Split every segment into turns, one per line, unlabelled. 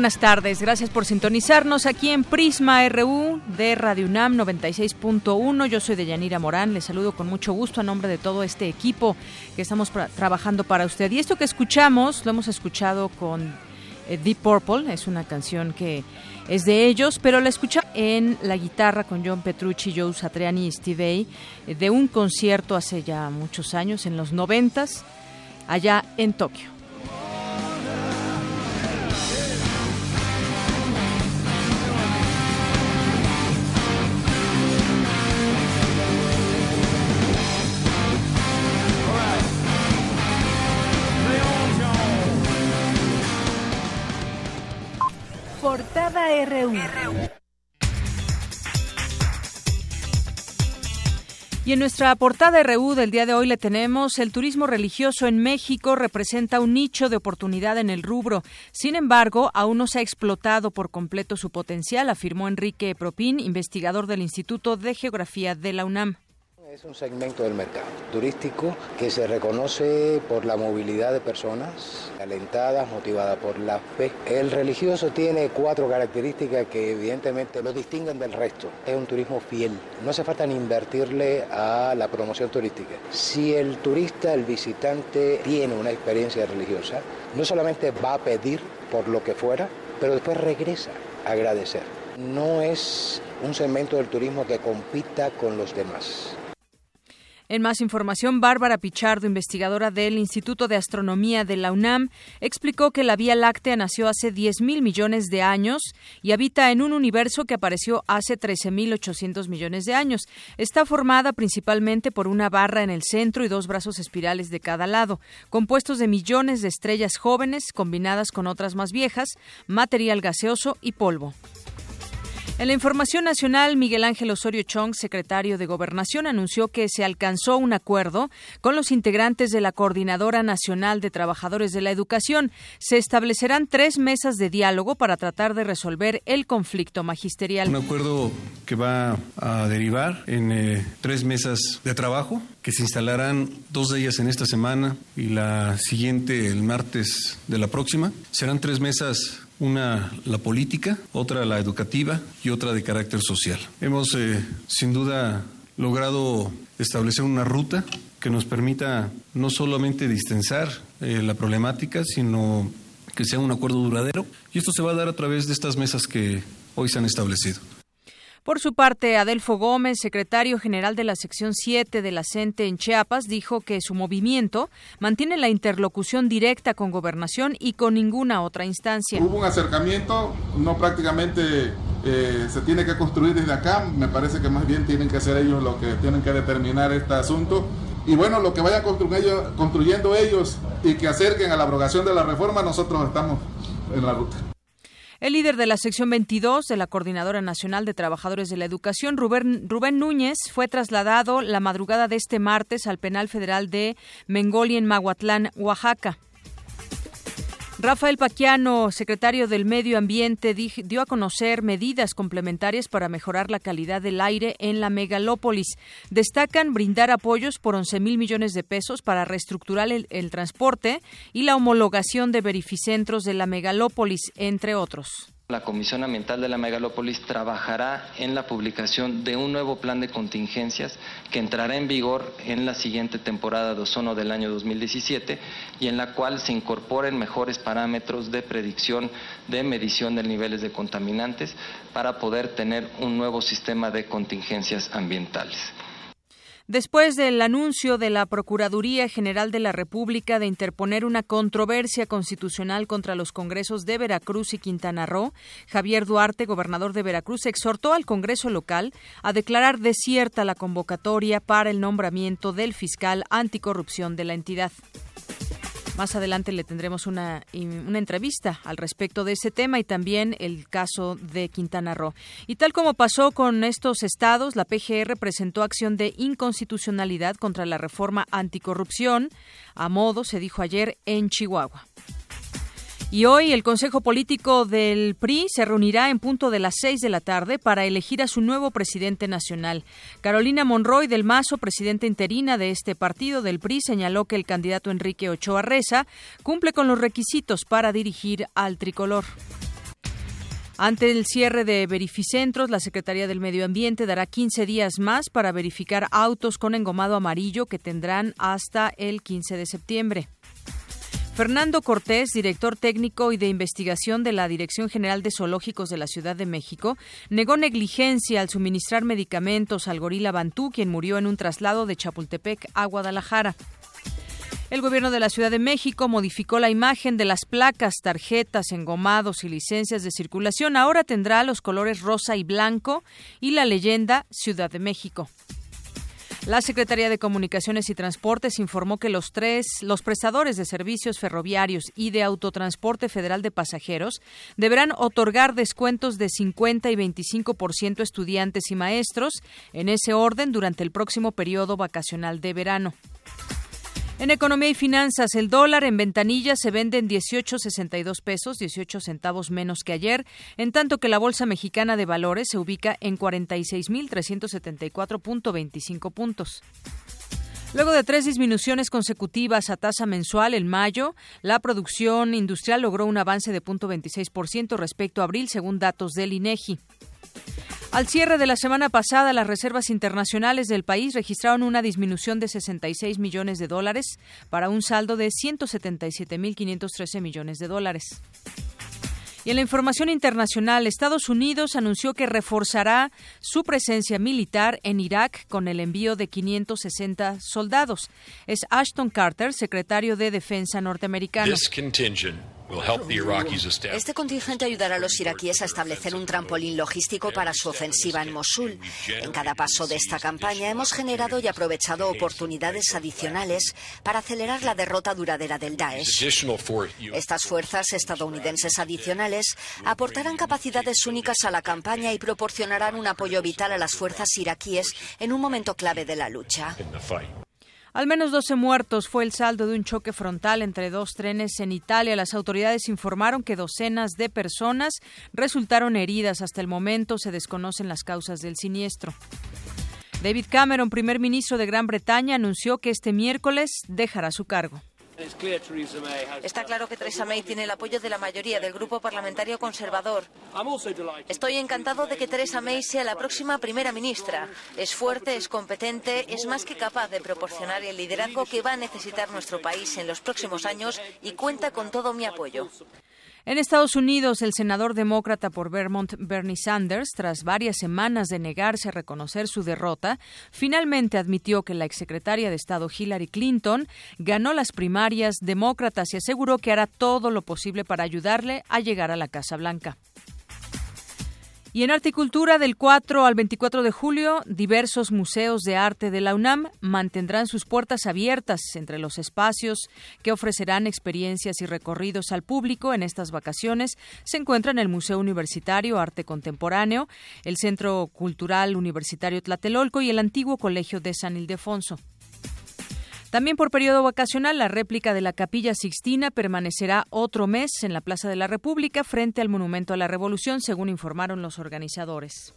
Buenas tardes. Gracias por sintonizarnos aquí en Prisma RU de Radio UNAM 96.1. Yo soy Deyanira Morán. Les saludo con mucho gusto a nombre de todo este equipo que estamos trabajando para usted. Y esto que escuchamos, lo hemos escuchado con eh, Deep Purple. Es una canción que es de ellos, pero la escuchamos en la guitarra con John Petrucci, Joe Satriani y Steve Vai eh, de un concierto hace ya muchos años, en los noventas, allá en Tokio. Y en nuestra portada RU del día de hoy le tenemos el turismo religioso en México representa un nicho de oportunidad en el rubro. Sin embargo, aún no se ha explotado por completo su potencial, afirmó Enrique Propín, investigador del Instituto de Geografía de la UNAM.
Es un segmento del mercado turístico que se reconoce por la movilidad de personas, alentadas, motivadas por la fe. El religioso tiene cuatro características que evidentemente lo distinguen del resto. Es un turismo fiel. No hace falta ni invertirle a la promoción turística. Si el turista, el visitante, tiene una experiencia religiosa, no solamente va a pedir por lo que fuera, pero después regresa a agradecer. No es un segmento del turismo que compita con los demás.
En más información, Bárbara Pichardo, investigadora del Instituto de Astronomía de la UNAM, explicó que la Vía Láctea nació hace 10 mil millones de años y habita en un universo que apareció hace 13.800 millones de años. Está formada principalmente por una barra en el centro y dos brazos espirales de cada lado, compuestos de millones de estrellas jóvenes combinadas con otras más viejas, material gaseoso y polvo. En la información nacional, Miguel Ángel Osorio Chong, secretario de Gobernación, anunció que se alcanzó un acuerdo con los integrantes de la Coordinadora Nacional de Trabajadores de la Educación. Se establecerán tres mesas de diálogo para tratar de resolver el conflicto magisterial.
Un acuerdo que va a derivar en eh, tres mesas de trabajo que se instalarán dos de ellas en esta semana y la siguiente el martes de la próxima. Serán tres mesas una la política, otra la educativa y otra de carácter social. Hemos eh, sin duda logrado establecer una ruta que nos permita no solamente distensar eh, la problemática, sino que sea un acuerdo duradero. Y esto se va a dar a través de estas mesas que hoy se han establecido.
Por su parte, Adelfo Gómez, secretario general de la sección 7 de la CENTE en Chiapas, dijo que su movimiento mantiene la interlocución directa con gobernación y con ninguna otra instancia.
Hubo un acercamiento, no prácticamente eh, se tiene que construir desde acá, me parece que más bien tienen que ser ellos los que tienen que determinar este asunto. Y bueno, lo que vayan construyendo ellos y que acerquen a la abrogación de la reforma, nosotros estamos en la ruta.
El líder de la sección 22 de la Coordinadora Nacional de Trabajadores de la Educación, Rubén, Rubén Núñez, fue trasladado la madrugada de este martes al penal federal de Mengoli en Maguatlán, Oaxaca. Rafael Paquiano, secretario del Medio Ambiente, dio a conocer medidas complementarias para mejorar la calidad del aire en la megalópolis. Destacan brindar apoyos por 11 mil millones de pesos para reestructurar el, transporte y la homologación de verificentros de la megalópolis, entre otros.
La Comisión Ambiental de la Megalópolis trabajará en la publicación de un nuevo plan de contingencias que entrará en vigor en la siguiente temporada de ozono del año 2017 y en la cual se incorporen mejores parámetros de predicción de medición de niveles de contaminantes para poder tener un nuevo sistema de contingencias ambientales.
Después del anuncio de la Procuraduría General de la República de interponer una controversia constitucional contra los congresos de Veracruz y Quintana Roo, Javier Duarte, gobernador de Veracruz, exhortó al Congreso local a declarar desierta la convocatoria para el nombramiento del fiscal anticorrupción de la entidad. Más adelante le tendremos una, una entrevista al respecto de ese tema y también el caso de Quintana Roo. Y tal como pasó con estos estados, la PGR presentó acción de inconstitucionalidad contra la reforma anticorrupción, a modo, se dijo ayer, en Chihuahua. Y hoy el Consejo Político del PRI se reunirá en punto de las seis de la tarde para elegir a su nuevo presidente nacional. Carolina Monroy del Mazo, presidenta interina de este partido del PRI, señaló que el candidato Enrique Ochoa Reza cumple con los requisitos para dirigir al tricolor. Ante el cierre de verificentros, la Secretaría del Medio Ambiente dará 15 días más para verificar autos con engomado amarillo que tendrán hasta el 15 de septiembre. Fernando Cortés, director técnico y de investigación de la Dirección General de Zoológicos de la Ciudad de México, negó negligencia al suministrar medicamentos al gorila Bantú, quien murió en un traslado de Chapultepec a Guadalajara. El gobierno de la Ciudad de México modificó la imagen de las placas, tarjetas, engomados y licencias de circulación. Ahora tendrá los colores rosa y blanco y la leyenda Ciudad de México. La Secretaría de Comunicaciones y Transportes informó que los tres, los prestadores de servicios ferroviarios y de autotransporte federal de pasajeros deberán otorgar descuentos de 50 y 25% a estudiantes y maestros, en ese orden, durante el próximo periodo vacacional de verano. En economía y finanzas, el dólar en ventanilla se vende en 18.62 pesos, 18 centavos menos que ayer, en tanto que la Bolsa Mexicana de Valores se ubica en 46.374.25 puntos. Luego de tres disminuciones consecutivas a tasa mensual en mayo, la producción industrial logró un avance de 0.26% respecto a abril, según datos del INEGI. Al cierre de la semana pasada, las reservas internacionales del país registraron una disminución de 66 millones de dólares para un saldo de 177.513 millones de dólares. Y en la información internacional, Estados Unidos anunció que reforzará su presencia militar en Irak con el envío de 560 soldados. Es Ashton Carter, secretario de Defensa norteamericano.
Este contingente ayudará a los iraquíes a establecer un trampolín logístico para su ofensiva en Mosul. En cada paso de esta campaña hemos generado y aprovechado oportunidades adicionales para acelerar la derrota duradera del Daesh. Estas fuerzas estadounidenses adicionales aportarán capacidades únicas a la campaña y proporcionarán un apoyo vital a las fuerzas iraquíes en un momento clave de la lucha.
Al menos 12 muertos fue el saldo de un choque frontal entre dos trenes en Italia. Las autoridades informaron que docenas de personas resultaron heridas. Hasta el momento se desconocen las causas del siniestro. David Cameron, primer ministro de Gran Bretaña, anunció que este miércoles dejará su cargo.
Está claro que Theresa May tiene el apoyo de la mayoría del grupo parlamentario conservador. Estoy encantado de que Theresa May sea la próxima primera ministra. Es fuerte, es competente, es más que capaz de proporcionar el liderazgo que va a necesitar nuestro país en los próximos años y cuenta con todo mi apoyo.
En Estados Unidos, el senador demócrata por Vermont, Bernie Sanders, tras varias semanas de negarse a reconocer su derrota, finalmente admitió que la exsecretaria de Estado Hillary Clinton ganó las primarias demócratas y aseguró que hará todo lo posible para ayudarle a llegar a la Casa Blanca. Y en Articultura, del 4 al 24 de julio, diversos museos de arte de la UNAM mantendrán sus puertas abiertas entre los espacios que ofrecerán experiencias y recorridos al público en estas vacaciones. Se encuentran el Museo Universitario Arte Contemporáneo, el Centro Cultural Universitario Tlatelolco y el antiguo Colegio de San Ildefonso. También por periodo vacacional, la réplica de la Capilla Sixtina permanecerá otro mes en la Plaza de la República frente al Monumento a la Revolución, según informaron los organizadores.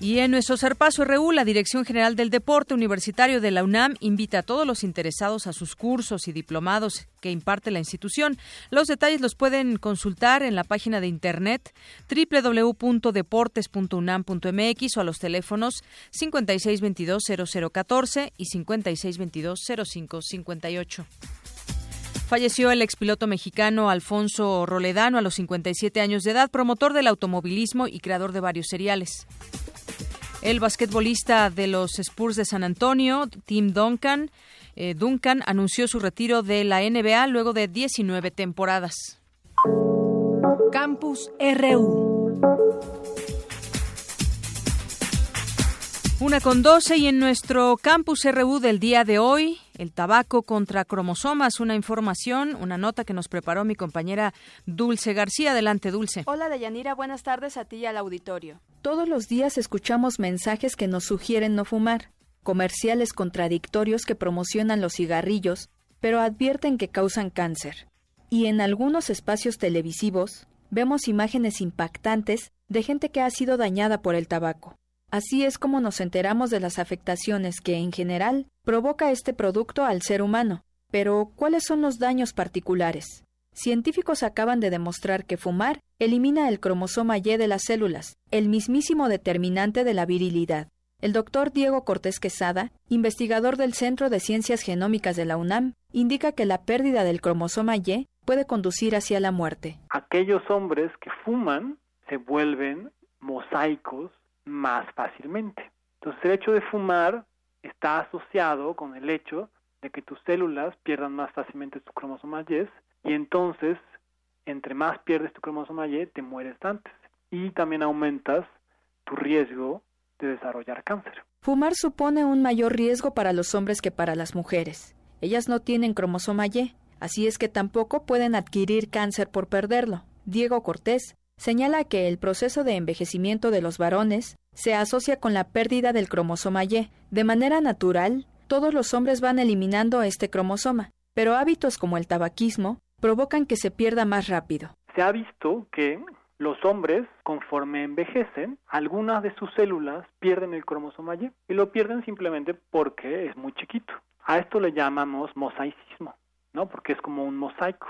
Y en nuestro Zarpazo RU, la Dirección General del Deporte Universitario de la UNAM invita a todos los interesados a sus cursos y diplomados que imparte la institución. Los detalles los pueden consultar en la página de internet www.deportes.unam.mx o a los teléfonos 5622-0014 y 5622-0558. Falleció el expiloto mexicano Alfonso Roledano a los 57 años de edad, promotor del automovilismo y creador de varios seriales. El basquetbolista de los Spurs de San Antonio, Tim Duncan, eh, Duncan anunció su retiro de la NBA luego de 19 temporadas.
Campus RU.
Una con doce y en nuestro campus RU del día de hoy, el tabaco contra cromosomas, una información, una nota que nos preparó mi compañera Dulce García. Adelante, Dulce.
Hola, Deyanira, buenas tardes a ti y al auditorio. Todos los días escuchamos mensajes que nos sugieren no fumar, comerciales contradictorios que promocionan los cigarrillos, pero advierten que causan cáncer. Y en algunos espacios televisivos vemos imágenes impactantes de gente que ha sido dañada por el tabaco. Así es como nos enteramos de las afectaciones que, en general, provoca este producto al ser humano. Pero, ¿cuáles son los daños particulares? Científicos acaban de demostrar que fumar elimina el cromosoma Y de las células, el mismísimo determinante de la virilidad. El doctor Diego Cortés Quesada, investigador del Centro de Ciencias Genómicas de la UNAM, indica que la pérdida del cromosoma Y puede conducir hacia la muerte.
Aquellos hombres que fuman se vuelven mosaicos más fácilmente. Entonces el hecho de fumar está asociado con el hecho de que tus células pierdan más fácilmente tu cromosoma Y y entonces entre más pierdes tu cromosoma Y te mueres antes y también aumentas tu riesgo de desarrollar cáncer.
Fumar supone un mayor riesgo para los hombres que para las mujeres. Ellas no tienen cromosoma Y, así es que tampoco pueden adquirir cáncer por perderlo. Diego Cortés, señala que el proceso de envejecimiento de los varones se asocia con la pérdida del cromosoma Y. De manera natural, todos los hombres van eliminando este cromosoma, pero hábitos como el tabaquismo provocan que se pierda más rápido.
Se ha visto que los hombres, conforme envejecen, algunas de sus células pierden el cromosoma Y y lo pierden simplemente porque es muy chiquito. A esto le llamamos mosaicismo, ¿no? Porque es como un mosaico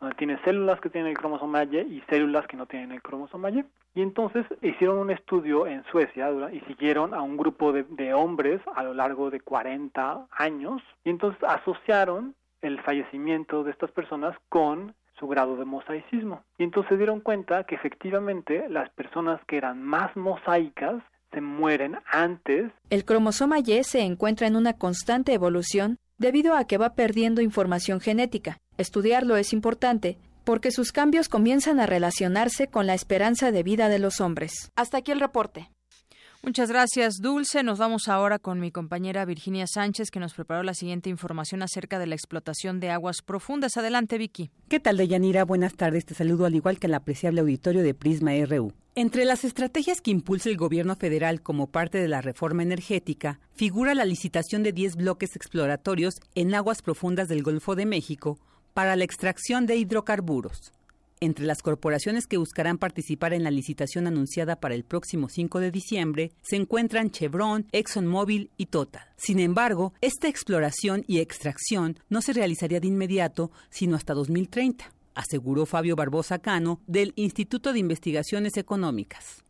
donde tiene células que tienen el cromosoma Y y células que no tienen el cromosoma Y. Y entonces hicieron un estudio en Suecia y siguieron a un grupo de, de hombres a lo largo de 40 años y entonces asociaron el fallecimiento de estas personas con su grado de mosaicismo. Y entonces se dieron cuenta que efectivamente las personas que eran más mosaicas se mueren antes.
El cromosoma Y se encuentra en una constante evolución debido a que va perdiendo información genética. Estudiarlo es importante porque sus cambios comienzan a relacionarse con la esperanza de vida de los hombres. Hasta aquí el reporte.
Muchas gracias, Dulce. Nos vamos ahora con mi compañera Virginia Sánchez, que nos preparó la siguiente información acerca de la explotación de aguas profundas. Adelante, Vicky.
¿Qué tal, Deyanira? Buenas tardes. Te saludo al igual que el apreciable auditorio de Prisma RU. Entre las estrategias que impulsa el gobierno federal como parte de la reforma energética, figura la licitación de 10 bloques exploratorios en aguas profundas del Golfo de México para la extracción de hidrocarburos. Entre las corporaciones que buscarán participar en la licitación anunciada para el próximo 5 de diciembre se encuentran Chevron, ExxonMobil y Total. Sin embargo, esta exploración y extracción no se realizaría de inmediato, sino hasta 2030, aseguró Fabio Barbosa Cano del Instituto de Investigaciones Económicas.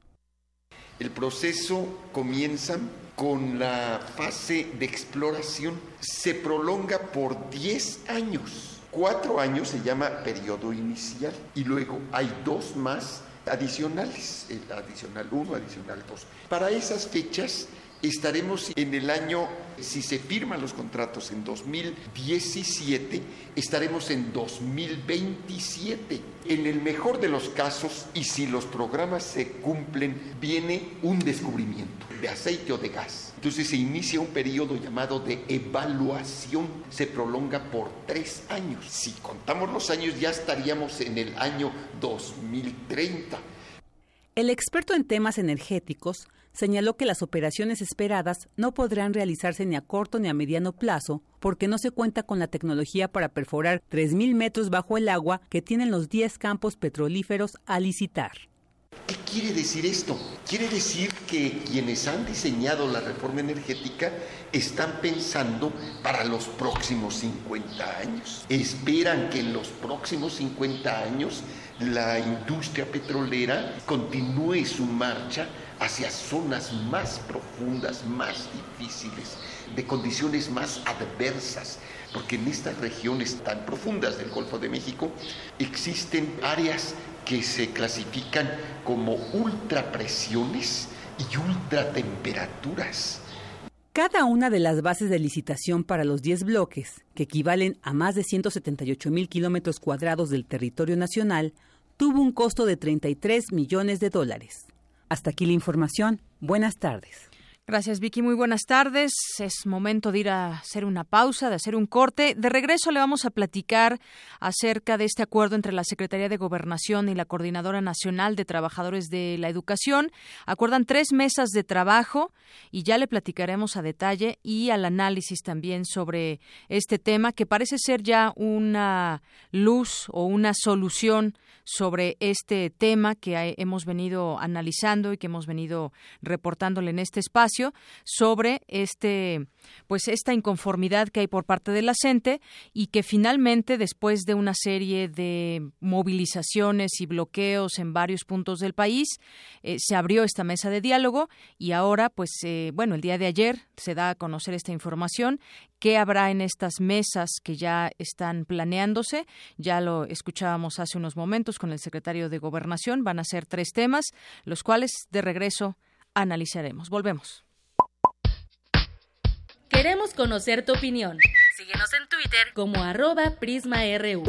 El proceso comienza con la fase de exploración, se prolonga por 10 años Cuatro años se llama periodo inicial y luego hay dos más adicionales, el adicional 1, adicional 2. Para esas fechas estaremos en el año, si se firman los contratos en 2017, estaremos en 2027. En el mejor de los casos, y si los programas se cumplen, viene un descubrimiento de aceite o de gas. Entonces se inicia un periodo llamado de evaluación, se prolonga por tres años. Si contamos los años, ya estaríamos en el año 2030.
El experto en temas energéticos señaló que las operaciones esperadas no podrán realizarse ni a corto ni a mediano plazo porque no se cuenta con la tecnología para perforar 3.000 metros bajo el agua que tienen los 10 campos petrolíferos a licitar.
¿Qué quiere decir esto? Quiere decir que quienes han diseñado la reforma energética están pensando para los próximos 50 años. Esperan que en los próximos 50 años la industria petrolera continúe su marcha hacia zonas más profundas, más difíciles, de condiciones más adversas, porque en estas regiones tan profundas del Golfo de México existen áreas que se clasifican como ultrapresiones y ultratemperaturas.
Cada una de las bases de licitación para los 10 bloques, que equivalen a más de 178 mil kilómetros cuadrados del territorio nacional, tuvo un costo de 33 millones de dólares. Hasta aquí la información. Buenas tardes.
Gracias, Vicky. Muy buenas tardes. Es momento de ir a hacer una pausa, de hacer un corte. De regreso le vamos a platicar acerca de este acuerdo entre la Secretaría de Gobernación y la Coordinadora Nacional de Trabajadores de la Educación. Acuerdan tres mesas de trabajo y ya le platicaremos a detalle y al análisis también sobre este tema que parece ser ya una luz o una solución sobre este tema que hemos venido analizando y que hemos venido reportándole en este espacio sobre este pues esta inconformidad que hay por parte de la CENTE y que finalmente después de una serie de movilizaciones y bloqueos en varios puntos del país eh, se abrió esta mesa de diálogo y ahora pues eh, bueno el día de ayer se da a conocer esta información qué habrá en estas mesas que ya están planeándose. Ya lo escuchábamos hace unos momentos con el secretario de Gobernación. Van a ser tres temas, los cuales de regreso analizaremos. Volvemos.
Queremos conocer tu opinión. Síguenos en Twitter como arroba PrismaRU.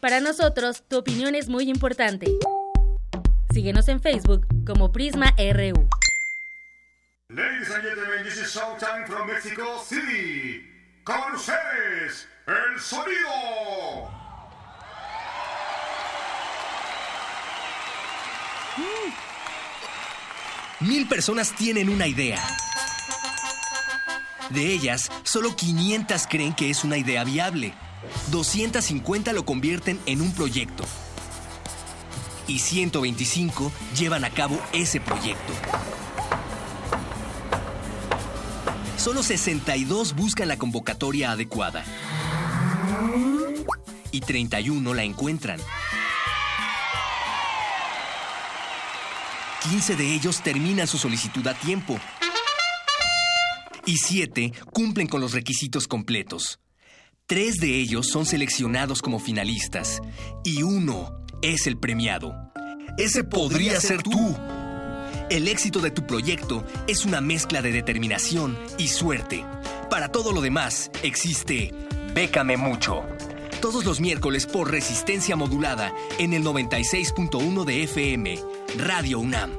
Para nosotros, tu opinión es muy importante. Síguenos en Facebook como PrismaRU.
Ladies and gentlemen, this is Showtime from Mexico City. Con ustedes, el sonido.
Mil personas tienen una idea. De ellas, solo 500 creen que es una idea viable. 250 lo convierten en un proyecto. Y 125 llevan a cabo ese proyecto. Solo 62 buscan la convocatoria adecuada. Y 31 la encuentran. 15 de ellos terminan su solicitud a tiempo. Y 7 cumplen con los requisitos completos. Tres de ellos son seleccionados como finalistas. Y uno es el premiado. Ese podría ser tú. El éxito de tu proyecto es una mezcla de determinación y suerte. Para todo lo demás, existe Bécame Mucho. Todos los miércoles por resistencia modulada en el 96.1 de FM, Radio UNAM.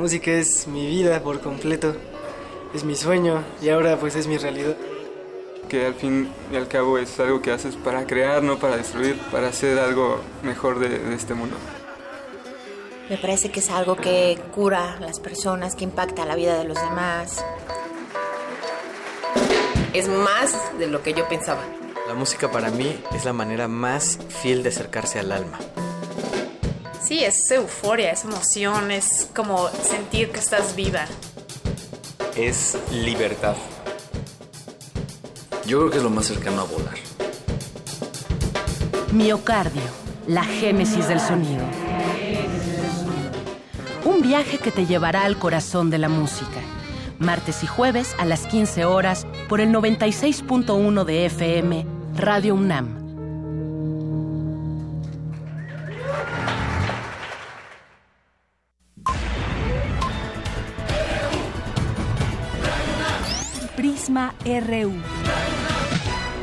Música es mi vida por completo es mi sueño y ahora pues es mi realidad.
Que al fin y al cabo es algo que haces para crear, no para destruir, para hacer algo mejor de, de este mundo.
Me parece que es algo que cura a las personas, que impacta la vida de los demás.
Es más de lo que yo pensaba.
La música para mí es la manera más fiel de acercarse al alma.
Sí, es euforia, es emoción, es como sentir que estás viva
es libertad.
Yo creo que es lo más cercano a volar.
Miocardio, la génesis del sonido. Un viaje que te llevará al corazón de la música. Martes y jueves a las 15 horas por el 96.1 de FM, Radio UNAM.
RU.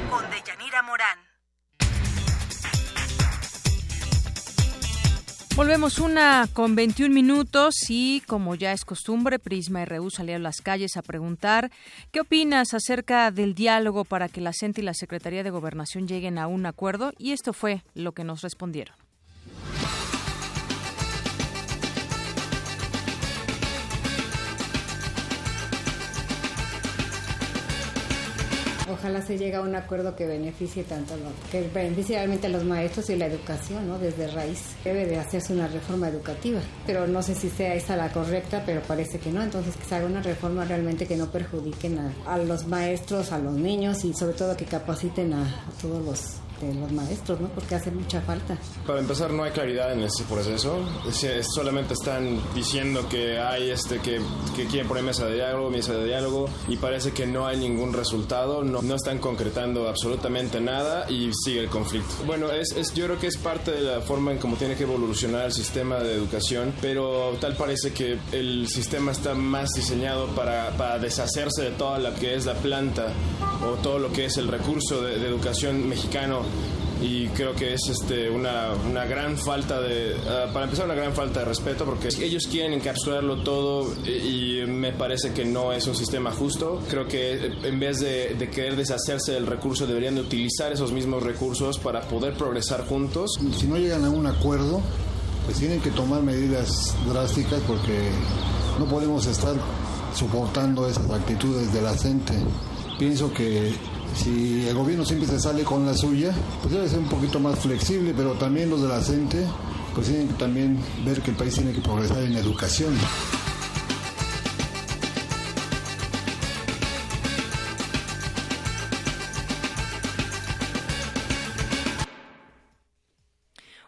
Con Deyanira Morán.
Volvemos una con 21 minutos y como ya es costumbre, Prisma RU salió a las calles a preguntar qué opinas acerca del diálogo para que la CENTE y la Secretaría de Gobernación lleguen a un acuerdo y esto fue lo que nos respondieron.
Ojalá se llegue a un acuerdo que beneficie tanto a que beneficie realmente a los maestros y la educación, ¿no? Desde raíz. Debe de hacerse una reforma educativa, pero no sé si sea esa la correcta, pero parece que no. Entonces que se haga una reforma realmente que no perjudiquen a, los maestros, a los niños y sobre todo que capaciten a todos los de los maestros, ¿no? Porque hace mucha falta.
Para empezar, no hay claridad en ese proceso. solamente están diciendo que hay este que, que quieren poner mesa de diálogo, mesa de diálogo, y parece que no hay ningún resultado. No, no están concretando absolutamente nada y sigue el conflicto. Bueno, es, es, yo creo que es parte de la forma en cómo tiene que evolucionar el sistema de educación, pero tal parece que el sistema está más diseñado para, para deshacerse de toda la que es la planta o todo lo que es el recurso de, de educación mexicano y creo que es este, una, una gran falta de, ah, para empezar, una gran falta de respeto porque ellos quieren encapsularlo todo y, me parece que no es un sistema justo. Creo que en vez de, de, querer deshacerse del recurso deberían de utilizar esos mismos recursos para poder progresar juntos.
Si no llegan a un acuerdo, pues tienen que tomar medidas drásticas porque no podemos estar soportando esas actitudes de la gente. Pienso que si el gobierno siempre se sale con la suya, pues debe ser un poquito más flexible, pero también los de la gente, pues tienen que también ver que el país tiene que progresar en educación.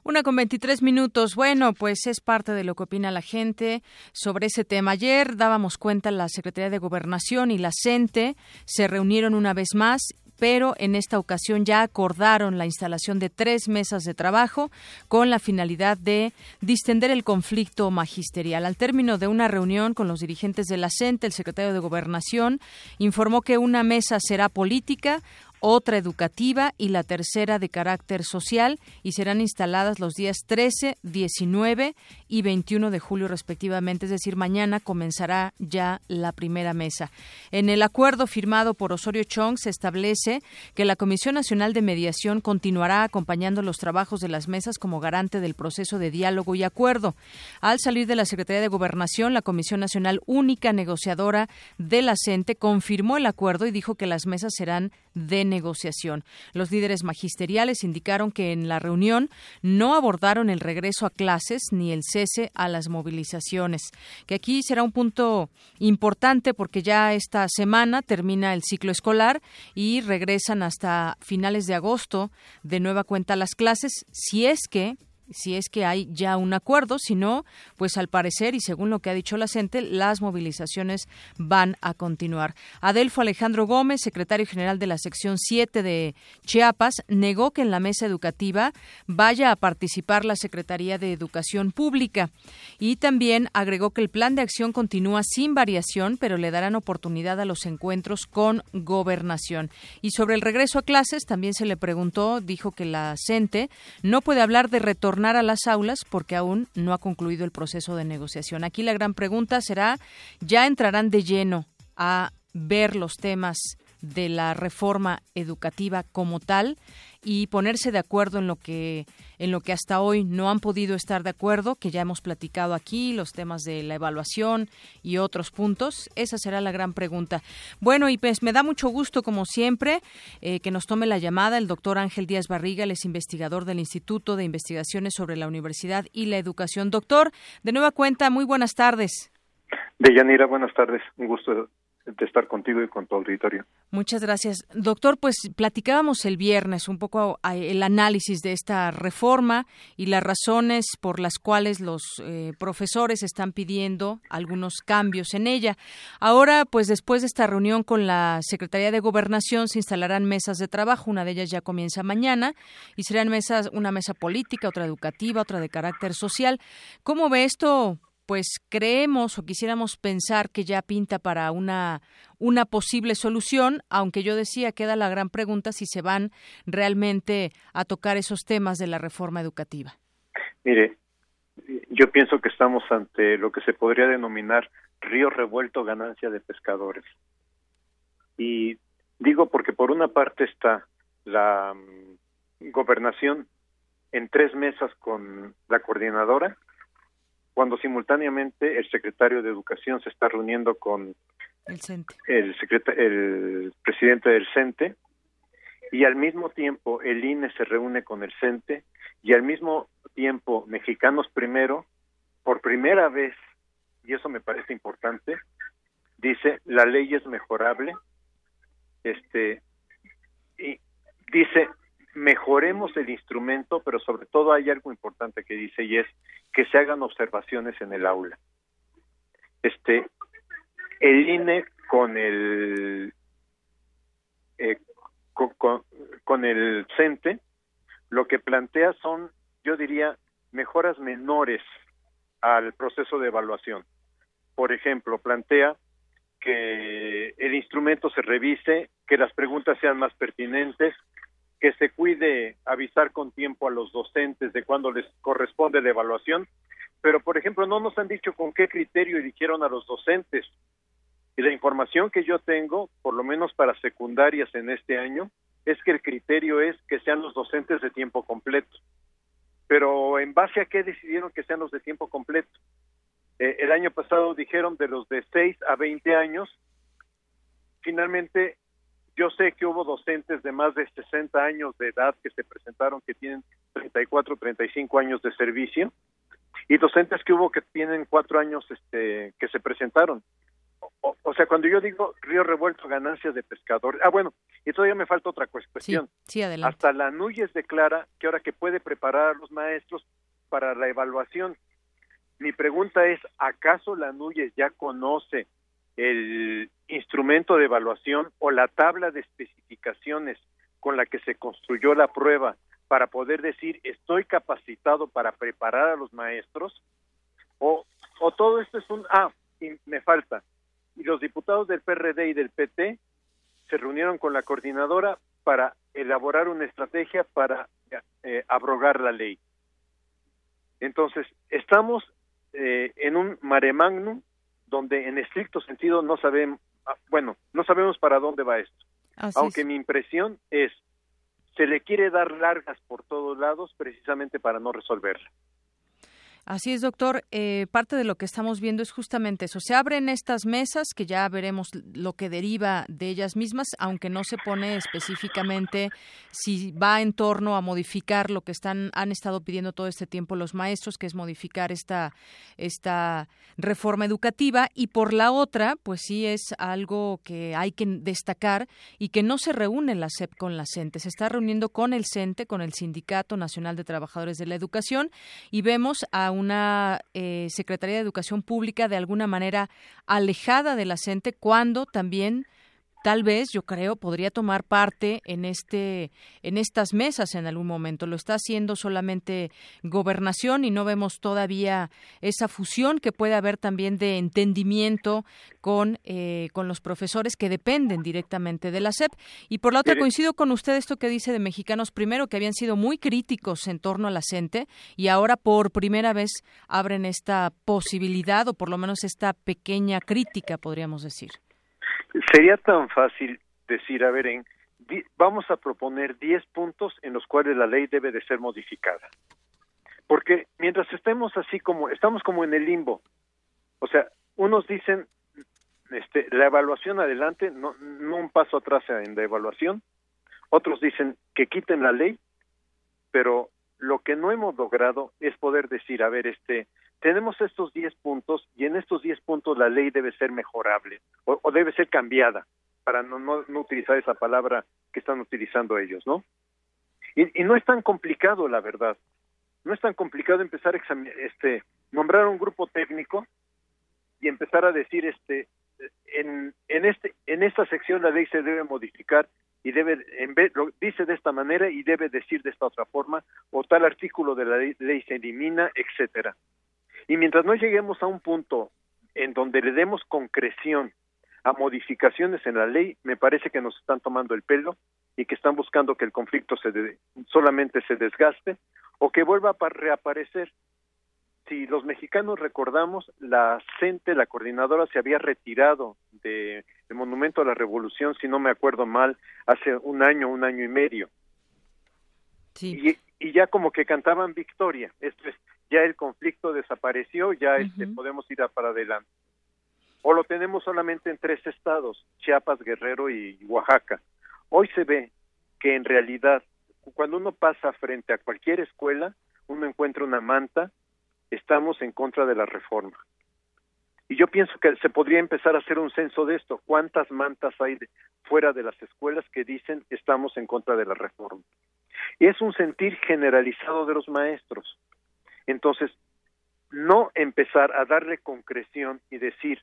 Una con 23 minutos. Bueno, pues es parte de lo que opina la gente sobre ese tema. Ayer dábamos cuenta la Secretaría de Gobernación y la CENTE se reunieron una vez más pero en esta ocasión ya acordaron la instalación de tres mesas de trabajo con la finalidad de distender el conflicto magisterial. Al término de una reunión con los dirigentes de la CENTE, el secretario de Gobernación informó que una mesa será política, otra educativa y la tercera de carácter social y serán instaladas los días 13, 19 y 21 de julio respectivamente, es decir, mañana comenzará ya la primera mesa. En el acuerdo firmado por Osorio Chong se establece que la Comisión Nacional de Mediación continuará acompañando los trabajos de las mesas como garante del proceso de diálogo y acuerdo. Al salir de la Secretaría de Gobernación, la Comisión Nacional Única Negociadora de la CENTE confirmó el acuerdo y dijo que las mesas serán de negociación. Los líderes magisteriales indicaron que en la reunión no abordaron el regreso a clases ni el cese a las movilizaciones, que aquí será un punto importante porque ya esta semana termina el ciclo escolar y regresan hasta finales de agosto de nueva cuenta las clases, si es que si es que hay ya un acuerdo, si no, pues al parecer y según lo que ha dicho la CENTE, las movilizaciones van a continuar. Adelfo Alejandro Gómez, secretario general de la sección 7 de Chiapas, negó que en la mesa educativa vaya a participar la Secretaría de Educación Pública y también agregó que el plan de acción continúa sin variación, pero le darán oportunidad a los encuentros con gobernación. Y sobre el regreso a clases también se le preguntó, dijo que la CENTE no puede hablar de retorno a las aulas porque aún no ha concluido el proceso de negociación. Aquí la gran pregunta será, ¿ya entrarán de lleno a ver los temas de la reforma educativa como tal y ponerse de acuerdo en lo que en lo que hasta hoy no han podido estar de acuerdo, que ya hemos platicado aquí, los temas de la evaluación y otros puntos. Esa será la gran pregunta. Bueno, y pues me da mucho gusto, como siempre, eh, que nos tome la llamada el doctor Ángel Díaz Barriga, el es investigador del Instituto de Investigaciones sobre la Universidad y la Educación. Doctor, de nueva cuenta, muy buenas tardes.
Deyanira, buenas tardes. Un gusto de estar contigo y con tu auditorio.
Muchas gracias. Doctor, pues platicábamos el viernes un poco el análisis de esta reforma y las razones por las cuales los eh, profesores están pidiendo algunos cambios en ella. Ahora, pues después de esta reunión con la Secretaría de Gobernación se instalarán mesas de trabajo, una de ellas ya comienza mañana y serán mesas, una mesa política, otra educativa, otra de carácter social. ¿Cómo ve esto pues creemos o quisiéramos pensar que ya pinta para una, una posible solución, aunque yo decía, queda la gran pregunta si se van realmente a tocar esos temas de la reforma educativa.
Mire, yo pienso que estamos ante lo que se podría denominar río revuelto ganancia de pescadores. Y digo porque por una parte está la mm, gobernación en tres mesas con la coordinadora, cuando simultáneamente el secretario de Educación se está reuniendo con
el, CENTE.
el, el presidente del CENTE, y al mismo tiempo el INE se reúne con el CENTE, y al mismo tiempo Mexicanos Primero, por primera vez, y eso me parece importante, dice la ley es mejorable, este, y dice mejoremos el instrumento, pero sobre todo hay algo importante que dice y es que se hagan observaciones en el aula. Este, el INE con el eh, con, con, el CENTE lo que plantea son, yo diría, mejoras menores al proceso de evaluación. Por ejemplo, plantea que el instrumento se revise, que las preguntas sean más pertinentes, que se cuide avisar con tiempo a los docentes de cuándo les corresponde la evaluación, pero por ejemplo no nos han dicho con qué criterio eligieron a los docentes. Y la información que yo tengo, por lo menos para secundarias en este año, es que el criterio es que sean los docentes de tiempo completo. Pero en base a qué decidieron que sean los de tiempo completo? Eh, el año pasado dijeron de los de 6 a 20 años. Finalmente yo sé que hubo docentes de más de 60 años de edad que se presentaron que tienen 34, 35 años de servicio y docentes que hubo que tienen cuatro años este, que se presentaron. O, sea, cuando yo digo río revuelto, ganancias de pescadores. Ah, bueno, y todavía me falta otra cuestión.
Sí, adelante.
Hasta la Núñez declara que ahora que puede preparar a los maestros para la evaluación. Mi pregunta es, ¿acaso la Núñez ya conoce el instrumento de evaluación o la tabla de especificaciones con la que se construyó la prueba para poder decir estoy capacitado para preparar a los maestros o, o todo esto es un ah y me falta. Y los diputados del PRD y del PT se reunieron con la coordinadora para elaborar una estrategia para eh, abrogar la ley. Entonces estamos eh, en un mare magnum donde en estricto sentido no sabemos, ah, bueno, no sabemos para dónde va esto. Aunque mi impresión es, se le quiere dar largas por todos lados precisamente para no resolverla.
Así es, doctor. Eh, parte de lo que estamos viendo es justamente eso. Se abren estas mesas, que ya veremos lo que deriva de ellas mismas, aunque no se pone específicamente si va en torno a modificar lo que están han estado pidiendo todo este tiempo los maestros, que es modificar esta esta reforma educativa. Y por la otra, pues sí es algo que hay que destacar y que no se reúne la SEP con la CENTE. Se está reuniendo con el CENTE, con el Sindicato Nacional de Trabajadores de la Educación, y vemos a una eh, Secretaría de Educación Pública de alguna manera alejada de la CENTE cuando también tal vez yo creo podría tomar parte en este en estas mesas en algún momento. Lo está haciendo solamente gobernación y no vemos todavía esa fusión que puede haber también de entendimiento con eh, con los profesores que dependen directamente de la SEP. Y por la otra coincido con usted esto que dice de mexicanos primero que habían sido muy críticos en torno a la CENTE y ahora por primera vez abren esta posibilidad o por lo menos esta pequeña crítica podríamos decir
Sería tan fácil decir, a ver, en, vamos a proponer 10 puntos en los cuales la ley debe de ser modificada. Porque mientras estemos así como, estamos como en el limbo, o sea, unos dicen, este, la evaluación adelante, no, no un paso atrás en la evaluación, otros dicen que quiten la ley, pero lo que no hemos logrado es poder decir, a ver, este, tenemos estos 10 puntos y en estos 10 puntos la ley debe ser mejorable o, debe ser cambiada para no, no, utilizar esa palabra que están utilizando ellos, ¿no? Y, no es tan complicado, la verdad. No es tan complicado empezar a este, nombrar un grupo técnico y empezar a decir, este, en, en, este, en esta sección la ley se debe modificar y debe, en vez, lo dice de esta manera y debe decir de esta otra forma, o tal artículo de la ley se elimina, etcétera. Y mientras no lleguemos a un punto en donde le demos concreción a modificaciones en la ley, me parece que nos están tomando el pelo y que están buscando que el conflicto se solamente se desgaste o que vuelva a reaparecer. Si los mexicanos recordamos, la CENTE, la coordinadora, se había retirado del Monumento a la Revolución, si no me acuerdo mal, hace un año, un año y medio. Y, y ya como que cantaban victoria. Esto es, ya el conflicto desapareció, ya este, podemos ir a para adelante. o lo tenemos solamente en tres estados, Chiapas, Guerrero y Oaxaca. Hoy se ve que en realidad cuando uno pasa frente a cualquier escuela, uno encuentra una manta, estamos en contra de la reforma. Y yo pienso que se podría empezar a hacer un censo de esto. ¿Cuántas mantas hay fuera de las escuelas que dicen estamos en contra de la reforma? Y es un sentir generalizado de los maestros. Entonces, no empezar a darle concreción y decir,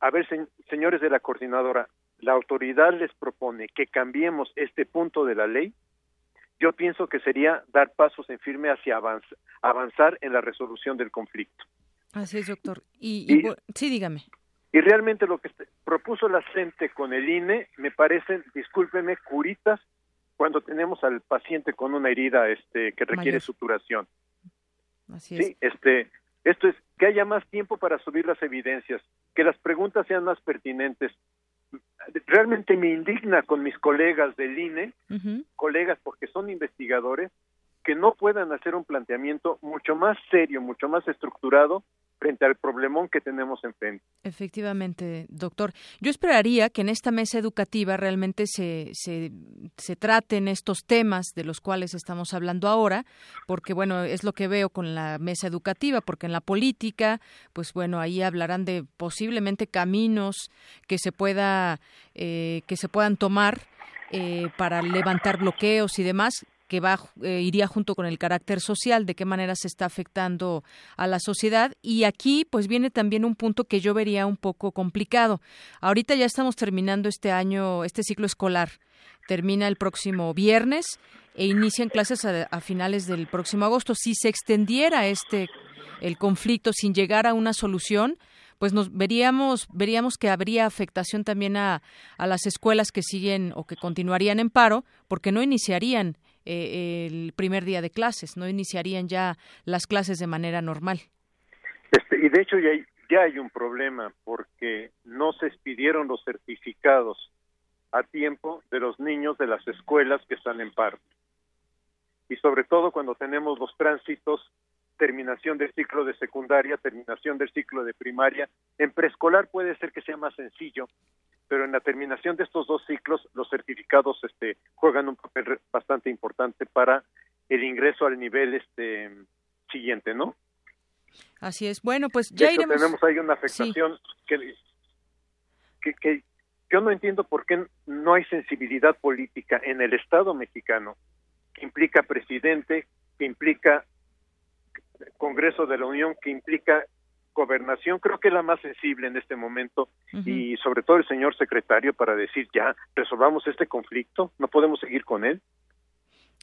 a ver, señores de la coordinadora, la autoridad les propone que cambiemos este punto de la ley, yo pienso que sería dar pasos en firme hacia avanzar en la resolución del conflicto.
Así es, doctor. Y, sí, dígame.
Y realmente lo que propuso la gente con el INE me parecen, discúlpeme, curitas cuando tenemos al paciente con una herida este que requiere suturación.
Así es.
Sí, este, esto es que haya más tiempo para subir las evidencias, que las preguntas sean más pertinentes. Realmente me indigna con mis colegas del INE, colegas porque son investigadores, que no puedan hacer un planteamiento mucho más serio, mucho más estructurado frente al problemón que tenemos enfrente.
Efectivamente, doctor. Yo esperaría que en esta mesa educativa realmente se, se, se, traten estos temas de los cuales estamos hablando ahora, porque bueno, es lo que veo con la mesa educativa, porque en la política, pues bueno, ahí hablarán de posiblemente caminos que se pueda, eh, que se puedan tomar eh, para levantar bloqueos y demás que eh, iría junto con el carácter social, de qué manera se está afectando a la sociedad y aquí pues viene también un punto que yo vería un poco complicado. Ahorita ya estamos terminando este año, este ciclo escolar. Termina el próximo viernes e inician clases a, finales del próximo agosto. Si se extendiera este el conflicto sin llegar a una solución, pues nos veríamos veríamos que habría afectación también a, a las escuelas que siguen o que continuarían en paro porque no iniciarían eh, el primer día de clases, no iniciarían ya las clases de manera normal.
Este, y de hecho ya hay, ya hay un problema porque no se expidieron los certificados a tiempo de los niños de las escuelas que están en paro. Y sobre todo cuando tenemos los tránsitos, terminación del ciclo de secundaria, terminación del ciclo de primaria. En preescolar puede ser que sea más sencillo, pero en la terminación de estos dos ciclos los certificados este juegan un papel bastante importante para el ingreso al nivel este siguiente, ¿no?
Así es. Bueno, pues ya iremos...
tenemos ahí una afectación que, que, que yo no entiendo por qué no hay sensibilidad política en el Estado mexicano que implica presidente, que implica Congreso de la Unión, que implica gobernación creo que es la más sensible en este momento y sobre todo el señor secretario para decir ya resolvamos este conflicto, no podemos seguir con él.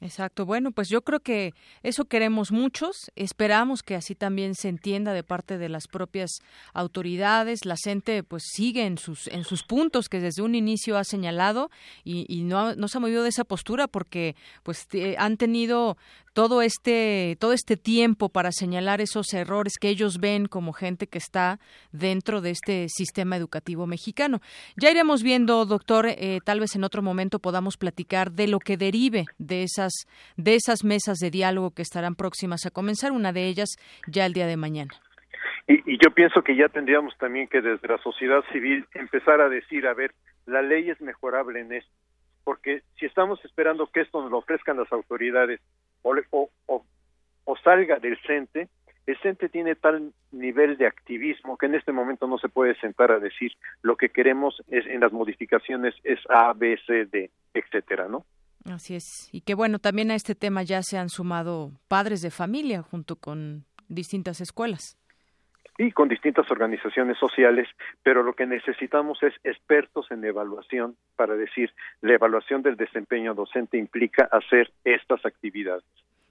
Exacto. Bueno, pues yo creo que eso queremos muchos. Esperamos que así también se entienda de parte de las propias autoridades. La gente pues sigue en sus en sus puntos que desde un inicio ha señalado y, y no, no se ha movido de esa postura porque pues han tenido todo este todo este tiempo para señalar esos errores que ellos ven como gente que está dentro de este sistema educativo mexicano. Ya iremos viendo, doctor, eh, tal vez en otro momento podamos platicar de lo que derive de esas de esas mesas de diálogo que estarán próximas a comenzar, una de ellas ya el día de mañana.
Y, y yo pienso que ya tendríamos también que desde la sociedad civil empezar a decir, a ver, la ley es mejorable en esto, porque si estamos esperando que esto nos lo ofrezcan las autoridades o, o, salga del CENTE, el CENTE tiene tal nivel de activismo que en este momento no se puede sentar a decir lo que queremos es en las modificaciones es A, B, C, D, etcétera, ¿no?
Así es. Y que bueno, también a este tema ya se han sumado padres de familia junto con distintas escuelas.
Y con distintas organizaciones sociales, pero lo que necesitamos es expertos en evaluación para decir, la evaluación del desempeño docente implica hacer estas actividades.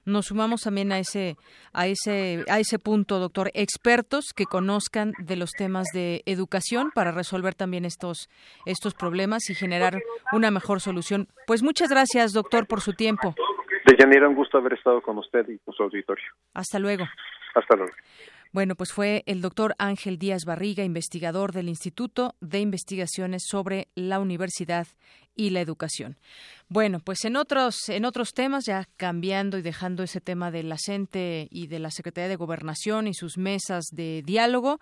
Nos sumamos también a ese a ese a ese punto, doctor, expertos que conozcan de los temas de educación para resolver también estos estos problemas y generar una mejor solución. Pues muchas gracias, doctor, por su tiempo.
De Yanira, un gusto haber estado con usted y con su auditorio.
Hasta luego.
Hasta luego.
Bueno, pues fue el doctor Ángel Díaz Barriga, investigador del Instituto de Investigaciones sobre la Universidad y la Educación. Bueno, pues en otros, en otros temas, ya cambiando y dejando ese tema de la CENTE y de la Secretaría de Gobernación y sus mesas de diálogo,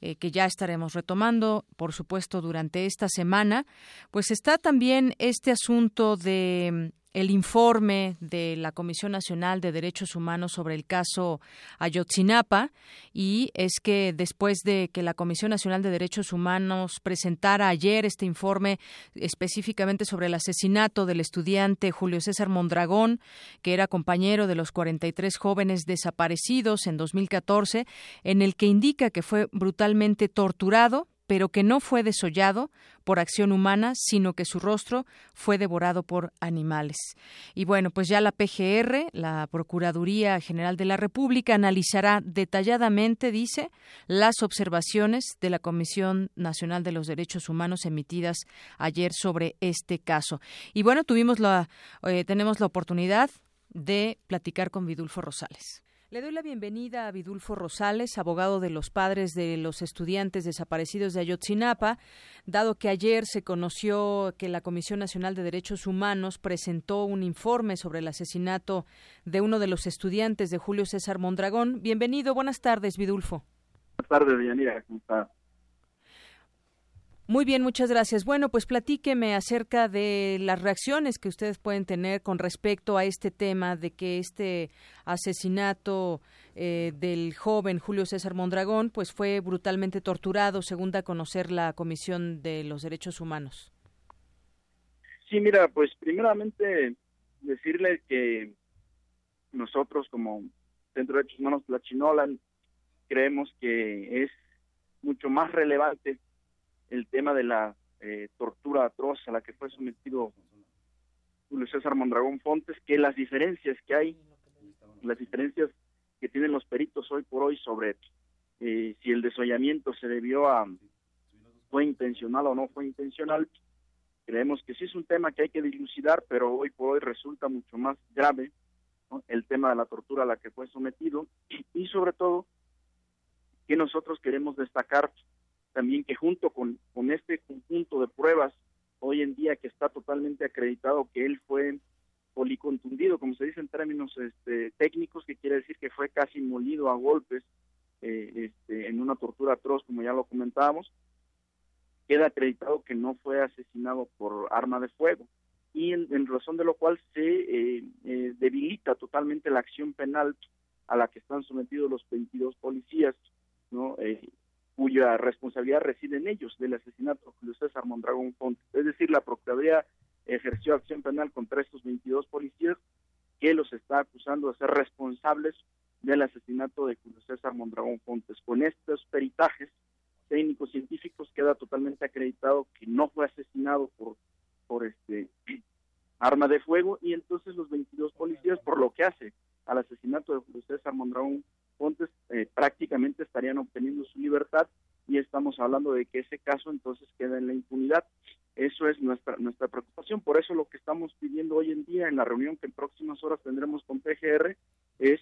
eh, que ya estaremos retomando, por supuesto, durante esta semana, pues está también este asunto de el informe de la Comisión Nacional de Derechos Humanos sobre el caso Ayotzinapa y es que después de que la Comisión Nacional de Derechos Humanos presentara ayer este informe específicamente sobre el asesinato del estudiante Julio César Mondragón, que era compañero de los 43 jóvenes desaparecidos en 2014, en el que indica que fue brutalmente torturado pero que no fue desollado por acción humana, sino que su rostro fue devorado por animales. Y bueno, pues ya la PGR, la Procuraduría General de la República, analizará detalladamente, dice, las observaciones de la Comisión Nacional de los Derechos Humanos emitidas ayer sobre este caso. Y bueno, tuvimos la, eh, tenemos la oportunidad de platicar con Vidulfo Rosales. Le doy la bienvenida a Vidulfo Rosales, abogado de los padres de los estudiantes desaparecidos de Ayotzinapa, dado que ayer se conoció que la Comisión Nacional de Derechos Humanos presentó un informe sobre el asesinato de uno de los estudiantes de Julio César Mondragón. Bienvenido, buenas tardes, Vidulfo.
Buenas tardes, Dianira, ¿cómo está?
Muy bien, muchas gracias. Bueno, pues platíqueme acerca de las reacciones que ustedes pueden tener con respecto a este tema de que este asesinato eh, del joven Julio César Mondragón pues fue brutalmente torturado, según da a conocer la Comisión de los Derechos Humanos.
Sí, mira, pues primeramente decirle que nosotros como Centro de Derechos Humanos La Chinola creemos que es mucho más relevante el tema de la eh, tortura atroz a la que fue sometido Julio César Mondragón Fontes, que las diferencias que hay, las diferencias que tienen los peritos hoy por hoy sobre eh, si el desollamiento se debió a, fue intencional o no fue intencional, creemos que sí es un tema que hay que dilucidar, pero hoy por hoy resulta mucho más grave el tema de la tortura a la que fue sometido y sobre todo que nosotros queremos destacar también que junto con, con este conjunto de pruebas, hoy en día que está totalmente acreditado que él fue policontundido, como se dice en términos este, técnicos, que quiere decir que fue casi molido a golpes eh, este, en una tortura atroz, como ya lo comentábamos, queda acreditado que no fue asesinado por arma de fuego y en, razón de lo cual se eh, eh, debilita totalmente la acción penal a la que están sometidos los 22 policías, ¿no? Cuya responsabilidad reside en ellos del asesinato de César Mondragón Fonte. Es decir, la Procuraduría ejerció acción penal contra estos 22 policías que los está acusando de ser responsables del asesinato de Julio César Mondragón Fontes. Con estos peritajes técnicos científicos queda totalmente acreditado que no fue asesinado por por este arma de fuego y entonces los 22 policías por lo que hace al asesinato de Julio César Mondragón Pontes eh, prácticamente estarían obteniendo su libertad y estamos hablando de que ese caso entonces queda en la impunidad. Eso es nuestra nuestra preocupación. Por eso lo que estamos pidiendo hoy en día en la reunión que en próximas horas tendremos con PGR es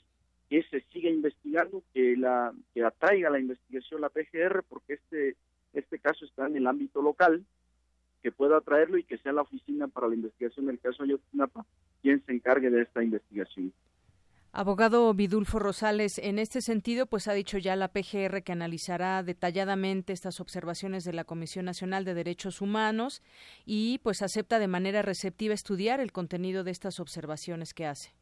que se siga investigando, que la que atraiga la investigación la PGR, porque este este caso está en el ámbito local, que pueda traerlo y que sea la oficina para la investigación del caso Ayotzinapa quien se encargue de esta investigación.
Abogado Vidulfo Rosales, en este sentido, pues ha dicho ya la PGR que analizará detalladamente estas observaciones de la Comisión Nacional de Derechos Humanos y pues acepta de manera receptiva estudiar el contenido de estas observaciones que hace.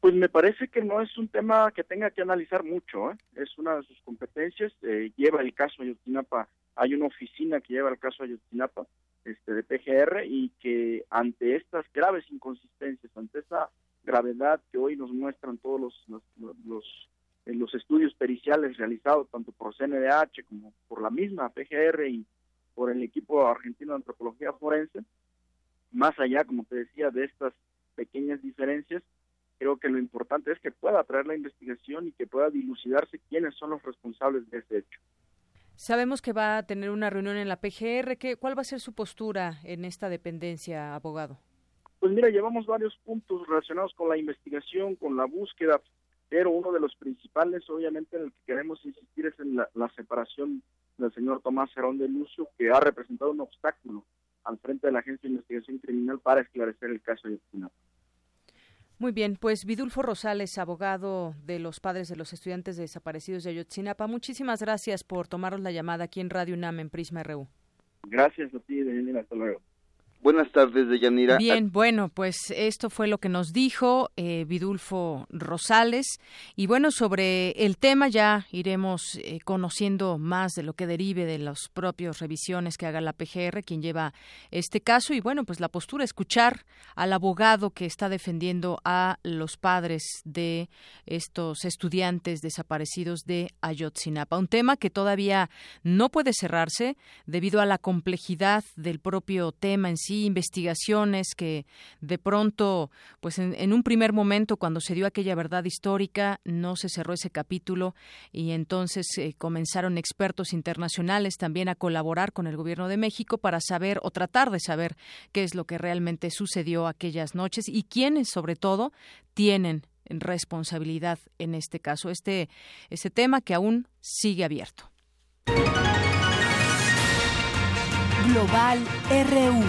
Pues me parece que no es un tema que tenga que analizar mucho, ¿eh? es una de sus competencias, eh, lleva el caso Ayotzinapa, hay una oficina que lleva el caso Ayotzinapa este, de PGR y que ante estas graves inconsistencias, ante esa gravedad que hoy nos muestran todos los, los, los, los estudios periciales realizados tanto por CNDH como por la misma PGR y por el equipo argentino de antropología forense, más allá, como te decía, de estas pequeñas diferencias, creo que lo importante es que pueda traer la investigación y que pueda dilucidarse quiénes son los responsables de ese hecho.
Sabemos que va a tener una reunión en la PGR. ¿Qué, ¿Cuál va a ser su postura en esta dependencia, abogado?
Pues mira, llevamos varios puntos relacionados con la investigación, con la búsqueda. pero uno de los principales, obviamente, en el que queremos insistir es en la, separación del señor Tomás Cerón de Lucio, que ha representado un obstáculo al frente de la Agencia de Investigación Criminal para esclarecer el caso de Ayotzinapa.
Muy bien, pues Vidulfo Rosales, abogado de los padres de los estudiantes desaparecidos de Ayotzinapa, muchísimas gracias por tomaros la llamada aquí en Radio UNAM en Prisma RU.
Gracias a ti, Daniela, hasta luego.
Buenas tardes, Deyanira.
Bien, bueno, pues esto fue lo que nos dijo eh, Vidulfo Rosales. Y bueno, sobre el tema ya iremos eh, conociendo más de lo que derive de las propias revisiones que haga la PGR, quien lleva este caso. Y bueno, pues la postura, escuchar al abogado que está defendiendo a los padres de estos estudiantes desaparecidos de Ayotzinapa. Un tema que todavía no puede cerrarse debido a la complejidad del propio tema en sí investigaciones que de pronto, pues en, un primer momento, cuando se dio aquella verdad histórica, no se cerró ese capítulo y entonces eh, comenzaron expertos internacionales también a colaborar con el gobierno de México para saber o tratar de saber qué es lo que realmente sucedió aquellas noches y quiénes, sobre todo, tienen responsabilidad en este caso, este, este tema que aún sigue abierto.
Global RU.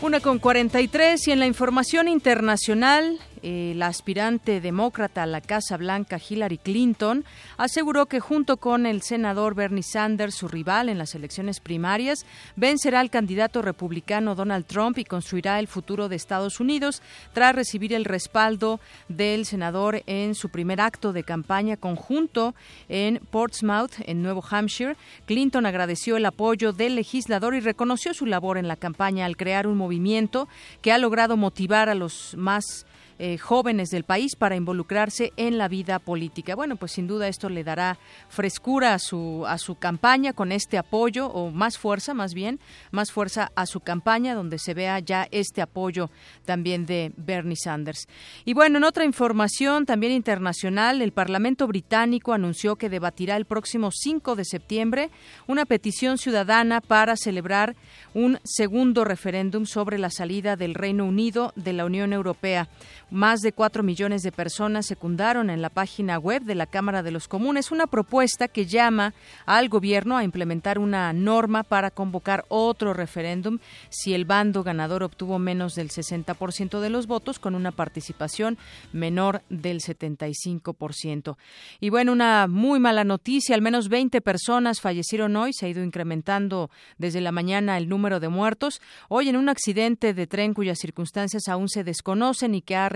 Una con 43 y en la información internacional, eh, la aspirante demócrata a la Casa Blanca Hillary Clinton aseguró que junto con el senador Bernie Sanders, su rival en las elecciones primarias, vencerá al candidato republicano Donald Trump y construirá el futuro de Estados Unidos tras recibir el respaldo del senador en su primer acto de campaña conjunto en Portsmouth, en Nuevo Hampshire. Clinton agradeció el apoyo del legislador y reconoció su labor en la campaña al crear un movimiento que ha logrado motivar a los más eh, jóvenes del país para involucrarse en la vida política. Bueno, pues sin duda esto le dará frescura a su, a su campaña con este apoyo, o más fuerza, más bien, más fuerza a su campaña, donde se vea ya este apoyo también de Bernie Sanders. Y bueno, en otra información también internacional, el Parlamento británico anunció que debatirá el próximo 5 de septiembre una petición ciudadana para celebrar un segundo referéndum sobre la salida del Reino Unido de la Unión Europea. Más de cuatro millones de personas secundaron en la página web de la Cámara de los Comunes una propuesta que llama al gobierno a implementar una norma para convocar otro referéndum si el bando ganador obtuvo menos del 60% de los votos con una participación menor del 75%. Y bueno, una muy mala noticia, al menos 20 personas fallecieron hoy, se ha ido incrementando desde la mañana el número de muertos. Hoy en un accidente de tren cuyas circunstancias aún se desconocen y que ha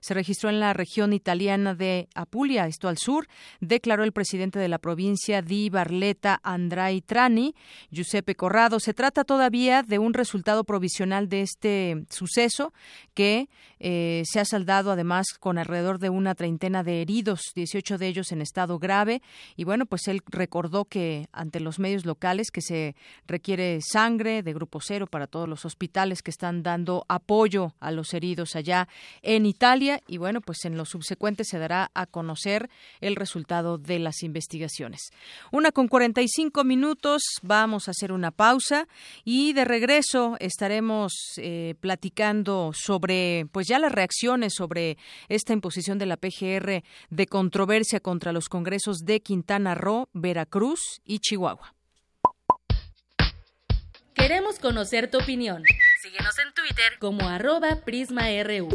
se registró en la región italiana de Apulia, esto al sur, declaró el presidente de la provincia di Barletta Andrai Trani, Giuseppe Corrado. Se trata todavía de un resultado provisional de este suceso que eh, se ha saldado además con alrededor de una treintena de heridos, 18 de ellos en estado grave. Y bueno, pues él recordó que ante los medios locales que se requiere sangre de grupo cero para todos los hospitales que están dando apoyo a los heridos allá en Italia y bueno, pues en lo subsecuente se dará a conocer el resultado de las investigaciones. Una con 45 minutos, vamos a hacer una pausa y de regreso estaremos eh, platicando sobre pues ya las reacciones sobre esta imposición de la PGR de controversia contra los congresos de Quintana Roo, Veracruz y Chihuahua.
Queremos conocer tu opinión. Síguenos en Twitter como arroba PrismaRU.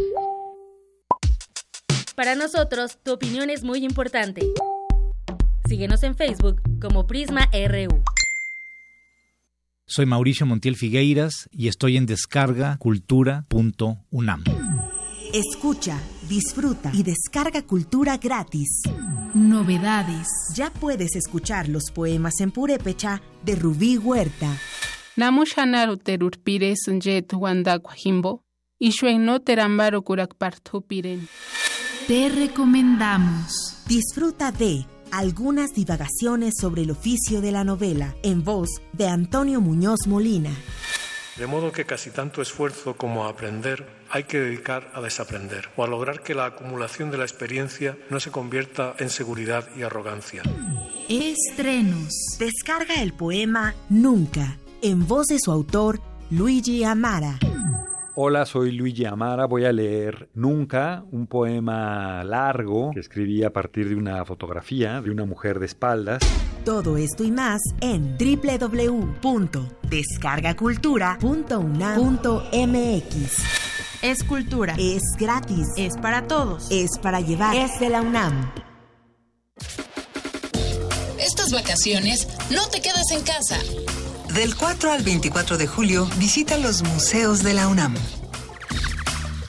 Para nosotros, tu opinión es muy importante. Síguenos en Facebook como PrismaRU.
Soy Mauricio Montiel Figueiras y estoy en descargacultura.unam.
Escucha, disfruta y descarga cultura gratis. Novedades. Ya puedes escuchar los poemas en purépecha de Rubí Huerta.
Namushanar terurpire sunjet wandakwajimbo, y no terambaro piren.
Te recomendamos. Disfruta de algunas divagaciones sobre el oficio de la novela en voz de Antonio Muñoz Molina.
De modo que casi tanto esfuerzo como a aprender hay que dedicar a desaprender o a lograr que la acumulación de la experiencia no se convierta en seguridad y arrogancia.
Estrenos. Descarga el poema Nunca, en voz de su autor, Luigi Amara.
Hola, soy Luigi Amara. Voy a leer Nunca, un poema largo que escribí a partir de una fotografía de una mujer de espaldas.
Todo esto y más en www.descargacultura.unam.mx.
Es cultura.
Es gratis.
Es para todos.
Es para llevar.
Es de la UNAM.
Estas vacaciones no te quedas en casa.
Del 4 al 24 de julio, visita los museos de la UNAM.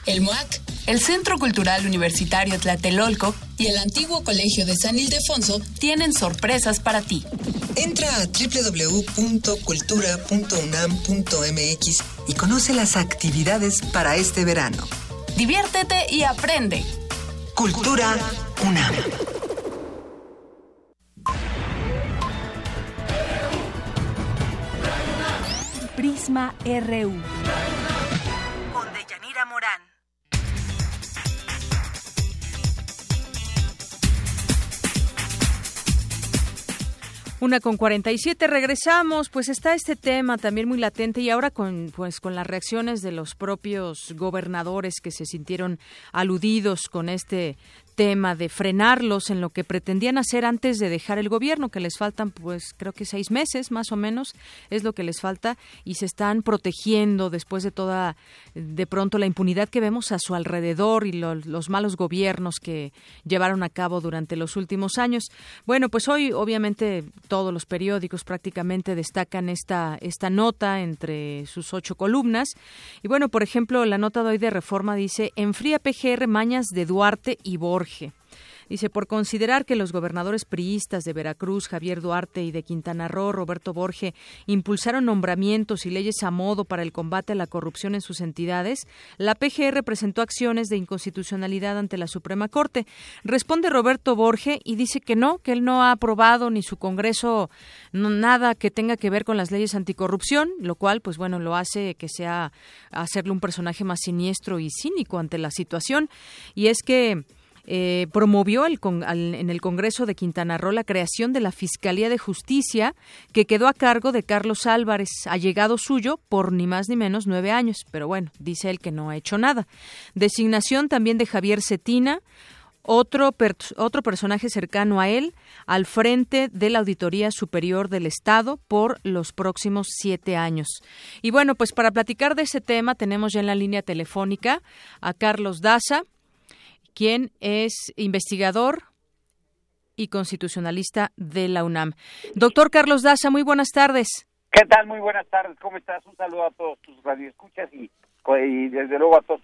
El MUAC, el Centro Cultural Universitario Tlatelolco y el antiguo Colegio de San Ildefonso tienen sorpresas para ti.
Entra a www.cultura.unam.mx y conoce las actividades para este verano.
Diviértete y aprende.
Cultura UNAM.
Prisma RU.
Con Deyanira Morán.
Una con 47, regresamos, pues está este tema también muy latente y ahora con pues con las reacciones de los propios gobernadores que se sintieron aludidos con este tema de frenarlos en lo que pretendían hacer antes de dejar el gobierno, que les faltan pues creo que seis meses más o menos es lo que les falta y se están protegiendo después de toda de pronto la impunidad que vemos a su alrededor y lo, los malos gobiernos que llevaron a cabo durante los últimos años. Bueno, pues hoy obviamente todos los periódicos prácticamente destacan esta esta nota entre sus ocho columnas y bueno, por ejemplo, la nota de hoy de Reforma dice enfría PGR mañas de Duarte y Borges Dice, por considerar que los gobernadores priistas de Veracruz, Javier Duarte, y de Quintana Roo, Roberto Borge, impulsaron nombramientos y leyes a modo para el combate a la corrupción en sus entidades, la PGR presentó acciones de inconstitucionalidad ante la Suprema Corte. Responde Roberto Borge y dice que no, que él no ha aprobado ni su Congreso nada que tenga que ver con las leyes anticorrupción, lo cual, pues bueno, lo hace que sea hacerle un personaje más siniestro y cínico ante la situación. Y es que eh, promovió el al, en el Congreso de Quintana Roo la creación de la Fiscalía de Justicia, que quedó a cargo de Carlos Álvarez, allegado suyo por ni más ni menos nueve años. Pero bueno, dice él que no ha hecho nada. Designación también de Javier Cetina, otro, per, otro personaje cercano a él al frente de la Auditoría Superior del Estado por los próximos siete años. Y bueno, pues para platicar de ese tema tenemos ya en la línea telefónica a Carlos Daza, quien es investigador y constitucionalista de la UNAM. Doctor Carlos Daza, muy buenas tardes.
¿Qué tal? Muy buenas tardes. ¿Cómo estás? Un saludo a todos tus radioescuchas y y desde luego a todos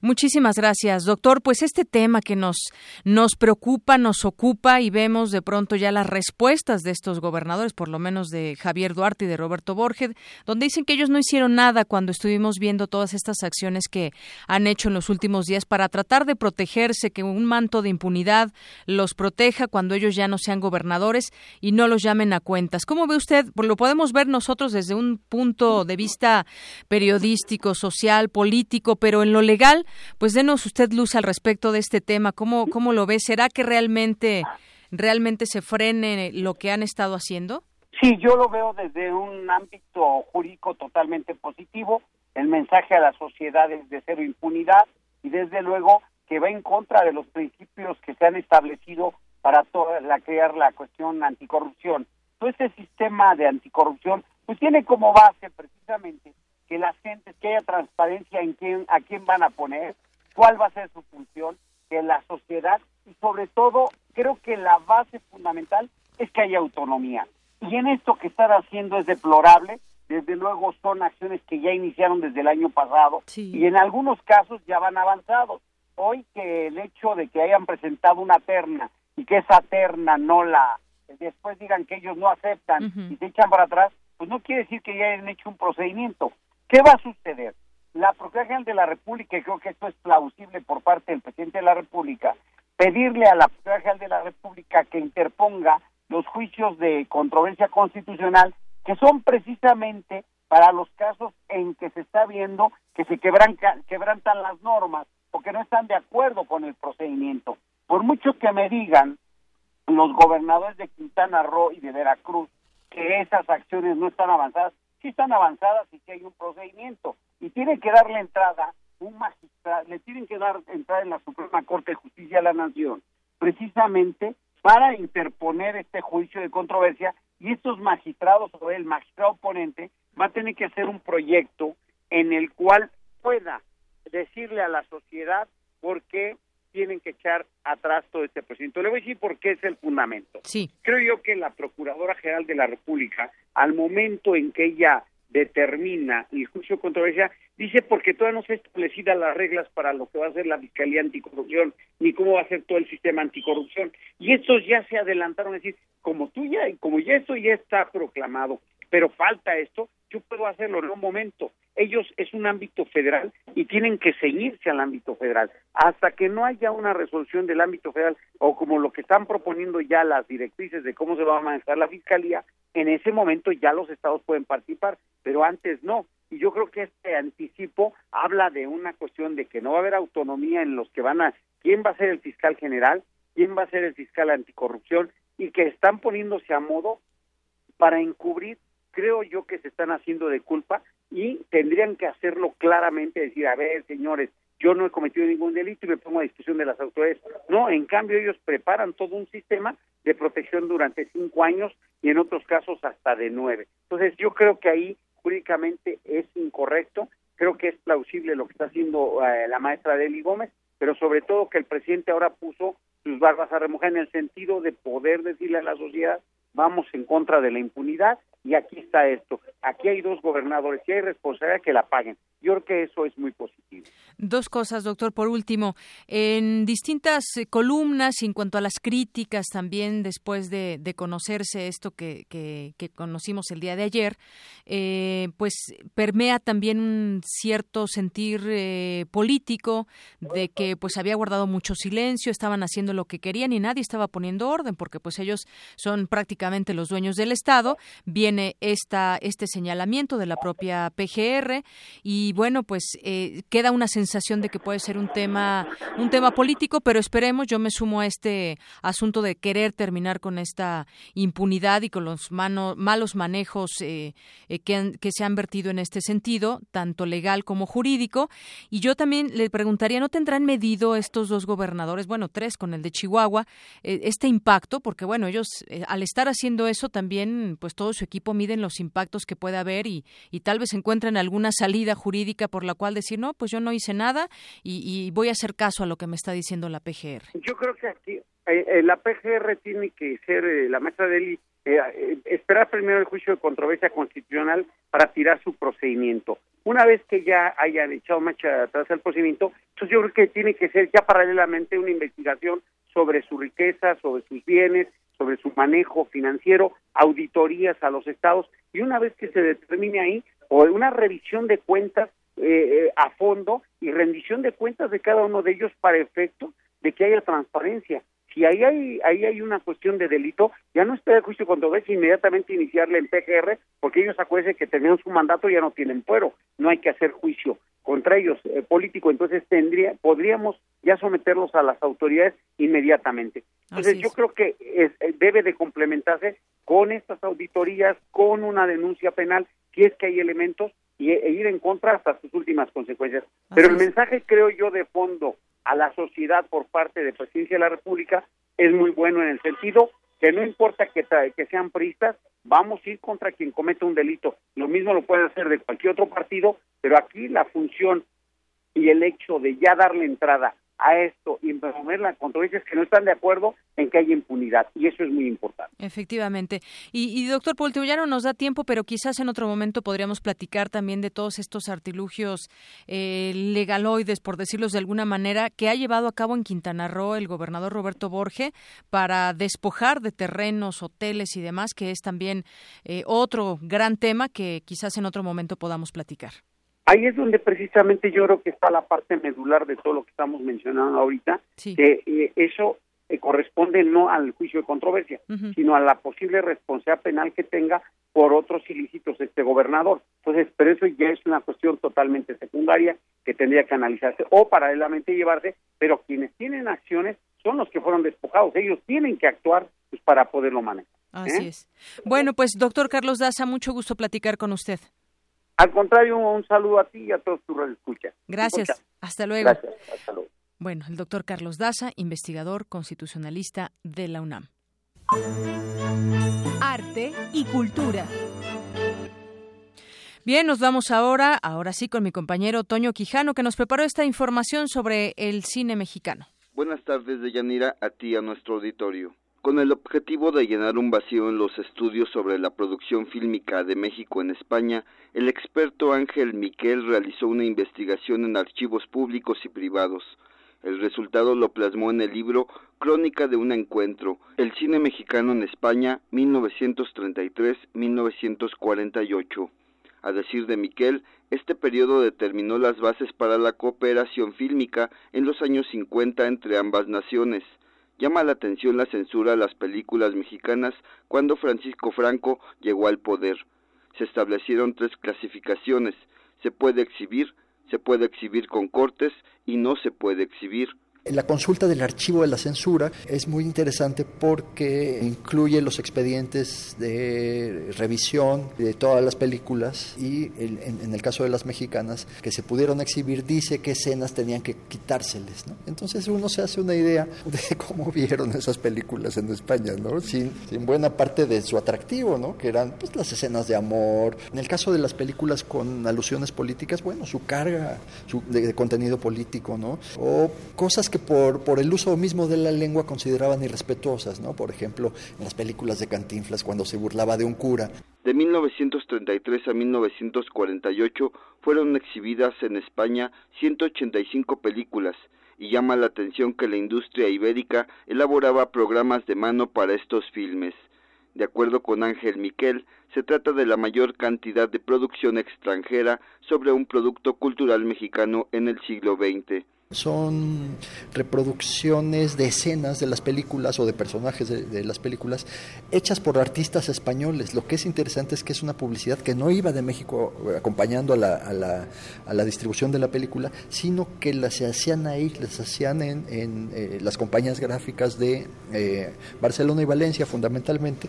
Muchísimas gracias, doctor. Pues este tema que nos nos preocupa, nos ocupa y vemos de pronto ya las respuestas de estos gobernadores, por lo menos de Javier Duarte y de Roberto Borges, donde dicen que ellos no hicieron nada cuando estuvimos viendo todas estas acciones que han hecho en los últimos días para tratar de protegerse, que un manto de impunidad los proteja cuando ellos ya no sean gobernadores y no los llamen a cuentas. ¿Cómo ve usted? Lo podemos ver nosotros desde un punto de vista periodístico, social, político, pero en lo legal, pues denos usted luz al respecto de este tema. ¿Cómo, cómo lo ve? ¿Será que realmente, realmente se frene lo que han estado haciendo?
Sí, yo lo veo desde un ámbito jurídico totalmente positivo. El mensaje a la sociedad es de cero impunidad y desde luego que va en contra de los principios que se han establecido para toda la crear la cuestión anticorrupción. Todo ese sistema de anticorrupción pues tiene como base precisamente que las gentes, que haya transparencia en quién, a quién van a poner, cuál va a ser su función, que la sociedad y sobre todo creo que la base fundamental es que haya autonomía. Y en esto que están haciendo es deplorable, desde luego son acciones que ya iniciaron desde el año pasado y en algunos casos ya van avanzados. Hoy que el hecho de que hayan presentado una terna y que esa terna no la después digan que ellos no aceptan y se echan para atrás, pues no quiere decir que ya hayan hecho un procedimiento. ¿Qué va a suceder? La Procuraduría General de la República, y creo que esto es plausible por parte del presidente de la República, pedirle a la Procuraduría General de la República que interponga los juicios de controversia constitucional, que son precisamente para los casos en que se está viendo que se quebran, quebrantan las normas o que no están de acuerdo con el procedimiento. Por mucho que me digan los gobernadores de Quintana Roo y de Veracruz que esas acciones no están avanzadas, sí están avanzadas y que hay un procedimiento. Y tiene que darle entrada un magistrado, le tienen que dar entrada en la Suprema Corte de Justicia de la Nación, precisamente para interponer este juicio de controversia y estos magistrados o el magistrado oponente va a tener que hacer un proyecto en el cual pueda decirle a la sociedad por qué tienen que echar atrás todo este procedimiento. Le voy a decir por qué es el fundamento.
Sí.
Creo yo que la Procuradora General de la República, al momento en que ella determina el juicio de controversia, dice porque todavía no se han establecido las reglas para lo que va a ser la Fiscalía Anticorrupción, ni cómo va a ser todo el sistema anticorrupción. Y estos ya se adelantaron a decir, como tú ya, como ya esto ya está proclamado, pero falta esto, yo puedo hacerlo en un momento. Ellos es un ámbito federal y tienen que ceñirse al ámbito federal. Hasta que no haya una resolución del ámbito federal o como lo que están proponiendo ya las directrices de cómo se va a manejar la fiscalía, en ese momento ya los estados pueden participar, pero antes no. Y yo creo que este anticipo habla de una cuestión de que no va a haber autonomía en los que van a, quién va a ser el fiscal general, quién va a ser el fiscal anticorrupción y que están poniéndose a modo para encubrir creo yo que se están haciendo de culpa y tendrían que hacerlo claramente, decir, a ver, señores, yo no he cometido ningún delito y me pongo a discusión de las autoridades. No, en cambio ellos preparan todo un sistema de protección durante cinco años y en otros casos hasta de nueve. Entonces yo creo que ahí jurídicamente es incorrecto, creo que es plausible lo que está haciendo eh, la maestra Deli Gómez, pero sobre todo que el presidente ahora puso sus barbas a remojar en el sentido de poder decirle a la sociedad vamos en contra de la impunidad y aquí está esto. Aquí hay dos gobernadores y hay responsabilidad que la paguen. Yo creo que eso es muy positivo.
Dos cosas, doctor. Por último, en distintas eh, columnas en cuanto a las críticas también después de, conocerse esto que, que, conocimos el día de ayer, eh, pues permea también un cierto sentir eh, político de que pues había guardado mucho silencio, estaban haciendo lo que querían y nadie estaba poniendo orden porque pues ellos son prácticamente los dueños del Estado. Viene esta, este señalamiento de la propia PGR y bueno, pues queda una sensación de que puede ser un tema un tema político, pero esperemos, yo me sumo a este asunto de querer terminar con esta impunidad y con los malos manejos eh, eh, que, que se han vertido en este sentido, tanto legal como jurídico. Y yo también le preguntaría, ¿no tendrán medido estos dos gobernadores, bueno, tres con el de Chihuahua, eh, este impacto? Porque bueno, ellos al estar haciendo eso también, pues todo su equipo miden los impactos que puede haber y, y tal vez encuentren alguna salida jurídica por la cual decir, no, pues yo no hice nada y, voy a hacer caso a lo que me está diciendo la PGR.
Yo creo que aquí eh, eh, la PGR tiene que ser eh, la maestra de eh, esperar primero el juicio de controversia constitucional para tirar su procedimiento. Una vez que ya hayan echado marcha atrás el procedimiento, entonces yo creo que tiene que ser ya paralelamente una investigación sobre su riqueza, sobre sus bienes, sobre su manejo financiero, auditorías a los estados y una vez que se determine ahí, o una revisión de cuentas eh, eh, a fondo y rendición de cuentas de cada uno de ellos para efecto de que haya transparencia. Si ahí hay, ahí hay una cuestión de delito, ya no espera el juicio controversia inmediatamente iniciarle en PGR, porque ellos acuérdense que tenían su mandato y ya no tienen fuero, no hay que hacer juicio contra ellos eh, político, entonces tendría, podríamos ya someterlos a las autoridades inmediatamente. Entonces yo creo que es, debe de complementarse con estas auditorías, con una denuncia penal, si es que hay elementos y, e ir en contra hasta sus últimas consecuencias. Pero el mensaje, creo yo, de fondo a la sociedad por parte de Presidencia de la República es muy bueno en el sentido que no importa que, que sean priistas, vamos a ir contra quien cometa un delito. Lo mismo lo puede hacer de cualquier otro partido, pero aquí la función y el hecho de ya darle entrada a esto y promover la controversia que no están de acuerdo en que haya impunidad y eso es muy importante.
Efectivamente. Y, doctor ya no nos da tiempo, pero quizás en otro momento podríamos platicar también de todos estos artilugios eh, legaloides, por decirlos de alguna manera, que ha llevado a cabo en Quintana Roo el gobernador Roberto Borge para despojar de terrenos, hoteles y demás, que es también eh, otro gran tema que quizás en otro momento podamos platicar.
Ahí es donde precisamente yo creo que está la parte medular de todo lo que estamos mencionando ahorita, que eh, eso eh, corresponde no al juicio de controversia, sino a la posible responsabilidad penal que tenga por otros ilícitos este gobernador. Entonces, pero eso ya es una cuestión totalmente secundaria que tendría que analizarse o paralelamente llevarse, pero quienes tienen acciones son los que fueron despojados, ellos tienen que actuar pues, para poderlo manejar.
Así ¿eh? es. Bueno, pues doctor Carlos Daza, mucho gusto platicar con usted.
Al contrario, un saludo a ti y a todos tus escucha.
Gracias. Hasta luego. Gracias. Hasta luego. Bueno, el doctor Carlos Daza, investigador constitucionalista de la UNAM.
Arte y cultura.
Bien, nos vamos ahora, ahora sí, con mi compañero Toño Quijano, que nos preparó esta información sobre el cine mexicano.
Buenas tardes, Deyanira, a ti, a nuestro auditorio. Con el objetivo de llenar un vacío en los estudios sobre la producción fílmica de México en España, el experto Ángel Miquel realizó una investigación en archivos públicos y privados. El resultado lo plasmó en el libro Crónica de un encuentro, el cine mexicano en España 1933-1948. A decir de Miquel, este periodo determinó las bases para la cooperación fílmica en los años 50 entre ambas naciones. Llama la atención la censura a las películas mexicanas cuando Francisco Franco llegó al poder. Se establecieron tres clasificaciones. Se puede exhibir, se puede exhibir con cortes y no se puede exhibir.
La consulta del archivo de la censura es muy interesante porque incluye los expedientes de revisión de todas las películas y en, el caso de las mexicanas que se pudieron exhibir dice qué escenas tenían que quitárseles. Entonces uno se hace una idea de cómo vieron esas películas en España, ¿no? sin, buena parte de su atractivo, ¿no? que eran pues, las escenas de amor. En el caso de las películas con alusiones políticas, bueno, su carga de, de contenido político, ¿no? o cosas que por, el uso mismo de la lengua consideraban irrespetuosas, ¿no? Por ejemplo, en las películas de Cantinflas cuando se burlaba de un cura.
De 1933 a 1948 fueron exhibidas en España 185 películas y llama la atención que la industria ibérica elaboraba programas de mano para estos filmes. De acuerdo con Ángel Miquel, se trata de la mayor cantidad de producción extranjera sobre un producto cultural mexicano en el siglo XX.
Son reproducciones de escenas de las películas o de personajes de, las películas hechas por artistas españoles. Lo que es interesante es que es una publicidad que no iba de México acompañando a la, a la, a la distribución de la película, sino que las hacían ahí, las hacían en, en eh, las compañías gráficas de eh, Barcelona y Valencia fundamentalmente.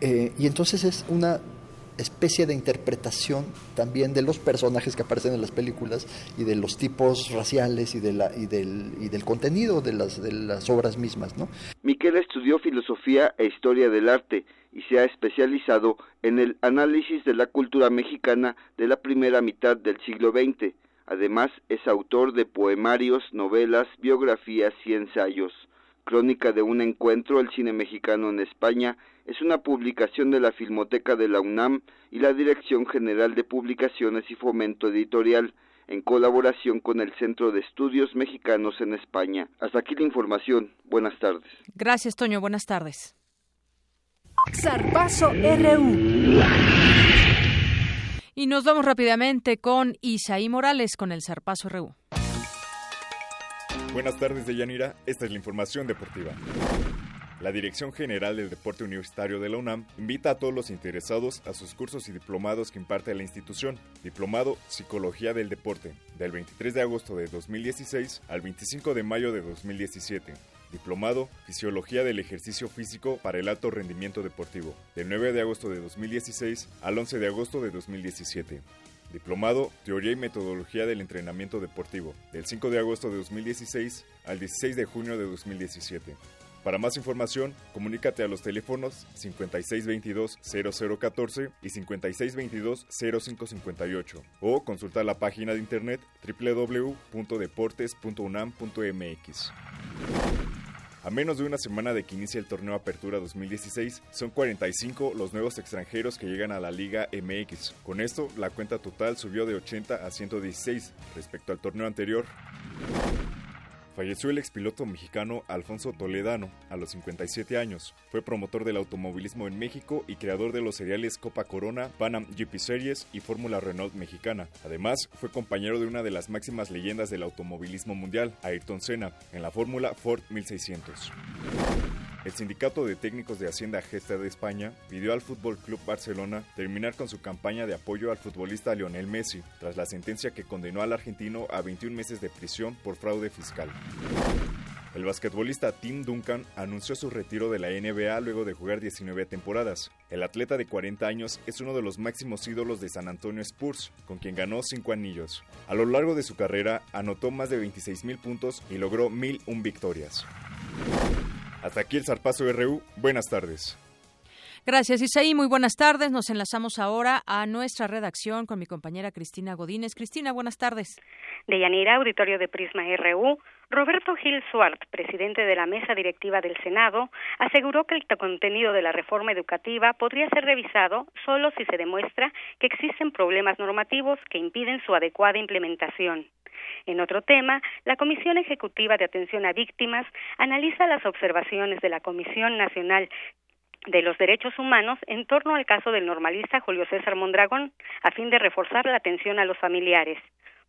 Eh, y entonces es una especie de interpretación también de los personajes que aparecen en las películas y de los tipos raciales y, de la, y, del, y del contenido de las, de las obras mismas. ¿no?
Miquel estudió filosofía e historia del arte y se ha especializado en el análisis de la cultura mexicana de la primera mitad del siglo XX. Además, es autor de poemarios, novelas, biografías y ensayos. Crónica de un encuentro el cine mexicano en España es una publicación de la Filmoteca de la UNAM y la Dirección General de Publicaciones y Fomento Editorial, en colaboración con el Centro de Estudios Mexicanos en España. Hasta aquí la información. Buenas tardes.
Gracias, Toño. Buenas tardes.
Zarpazo RU.
Y nos vamos rápidamente con Isaí Morales con el Zarpazo RU.
Buenas tardes, Deyanira. Esta es la información deportiva. La Dirección General del Deporte Universitario de la UNAM invita a todos los interesados a sus cursos y diplomados que imparte la institución. Diplomado Psicología del Deporte, del 23 de agosto de 2016 al 25 de mayo de 2017. Diplomado Fisiología del Ejercicio Físico para el Alto Rendimiento Deportivo, del 9 de agosto de 2016 al 11 de agosto de 2017. Diplomado Teoría y Metodología del Entrenamiento Deportivo, del 5 de agosto de 2016 al 16 de junio de 2017. Para más información, comunícate a los teléfonos 5622-0014 y 5622-0558 o consulta la página de internet www.deportes.unam.mx. A menos de una semana de que inicie el torneo Apertura 2016, son 45 los nuevos extranjeros que llegan a la Liga MX. Con esto, la cuenta total subió de 80 a 116 respecto al torneo anterior. Falleció el expiloto mexicano Alfonso Toledano a los 57 años. Fue promotor del automovilismo en México y creador de los seriales Copa Corona, Panam GP Series y Fórmula Renault mexicana. Además, fue compañero de una de las máximas leyendas del automovilismo mundial, Ayrton Senna, en la Fórmula Ford 1600. El Sindicato de Técnicos de Hacienda Gesta de España pidió al Fútbol Club Barcelona terminar con su campaña de apoyo al futbolista Lionel Messi, tras la sentencia que condenó al argentino a 21 meses de prisión por fraude fiscal. El basquetbolista Tim Duncan anunció su retiro de la NBA luego de jugar 19 temporadas. El atleta de 40 años es uno de los máximos ídolos de San Antonio Spurs, con quien ganó 5 anillos. A lo largo de su carrera anotó más de 26.000 puntos y logró 1.001 victorias. Hasta aquí el Zarpazo RU. Buenas tardes.
Gracias, Isaí. Muy buenas tardes. Nos enlazamos ahora a nuestra redacción con mi compañera Cristina Godínez. Cristina, buenas tardes.
De Yanira, auditorio de Prisma RU, Roberto Gil Suart, presidente de la mesa directiva del Senado, aseguró que el contenido de la reforma educativa podría ser revisado solo si se demuestra que existen problemas normativos que impiden su adecuada implementación. En otro tema, la Comisión Ejecutiva de Atención a Víctimas analiza las observaciones de la Comisión Nacional de los Derechos Humanos en torno al caso del normalista Julio César Mondragón, a fin de reforzar la atención a los familiares.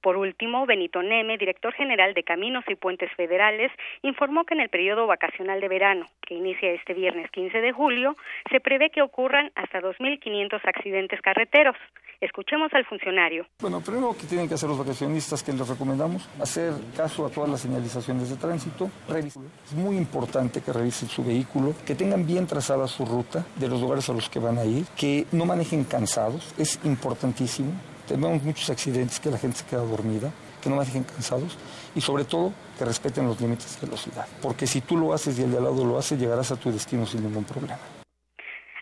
Por último, Benito Neme, director general de Caminos y Puentes Federales, informó que en el periodo vacacional de verano, que inicia este viernes 15 de julio, se prevé que ocurran hasta 2.500 accidentes carreteros. Escuchemos al funcionario.
Bueno, primero que tienen que hacer los vacacionistas que les recomendamos, hacer caso a todas las señalizaciones de tránsito. Es muy importante que revisen su vehículo, que tengan bien trazada su ruta de los lugares a los que van a ir, que no manejen cansados, es importantísimo tenemos muchos accidentes que la gente se queda dormida, que no dejen cansados y sobre todo que respeten los límites de velocidad. Porque si tú lo haces y el de al lado lo hace, llegarás a tu destino sin ningún problema.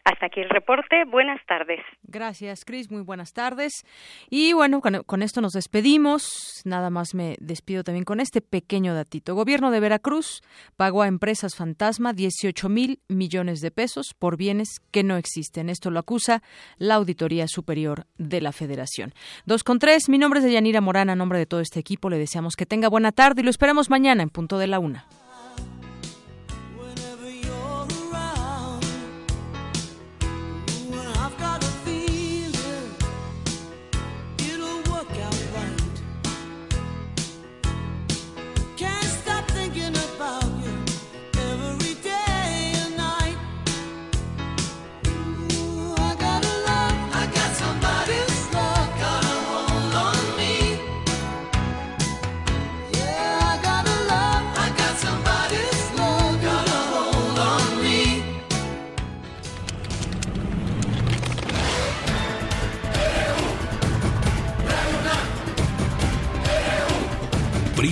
Hasta aquí el reporte. Buenas tardes.
Gracias, Cris. Muy buenas tardes. Y bueno, con, esto nos despedimos. Nada más me despido también con este pequeño datito. Gobierno de Veracruz pagó a empresas fantasma 18 mil millones de pesos por bienes que no existen. Esto lo acusa la Auditoría Superior de la Federación. Dos con tres. Mi nombre es Yanira Morán. A nombre de todo este equipo le deseamos que tenga buena tarde y lo esperamos mañana en punto de la una.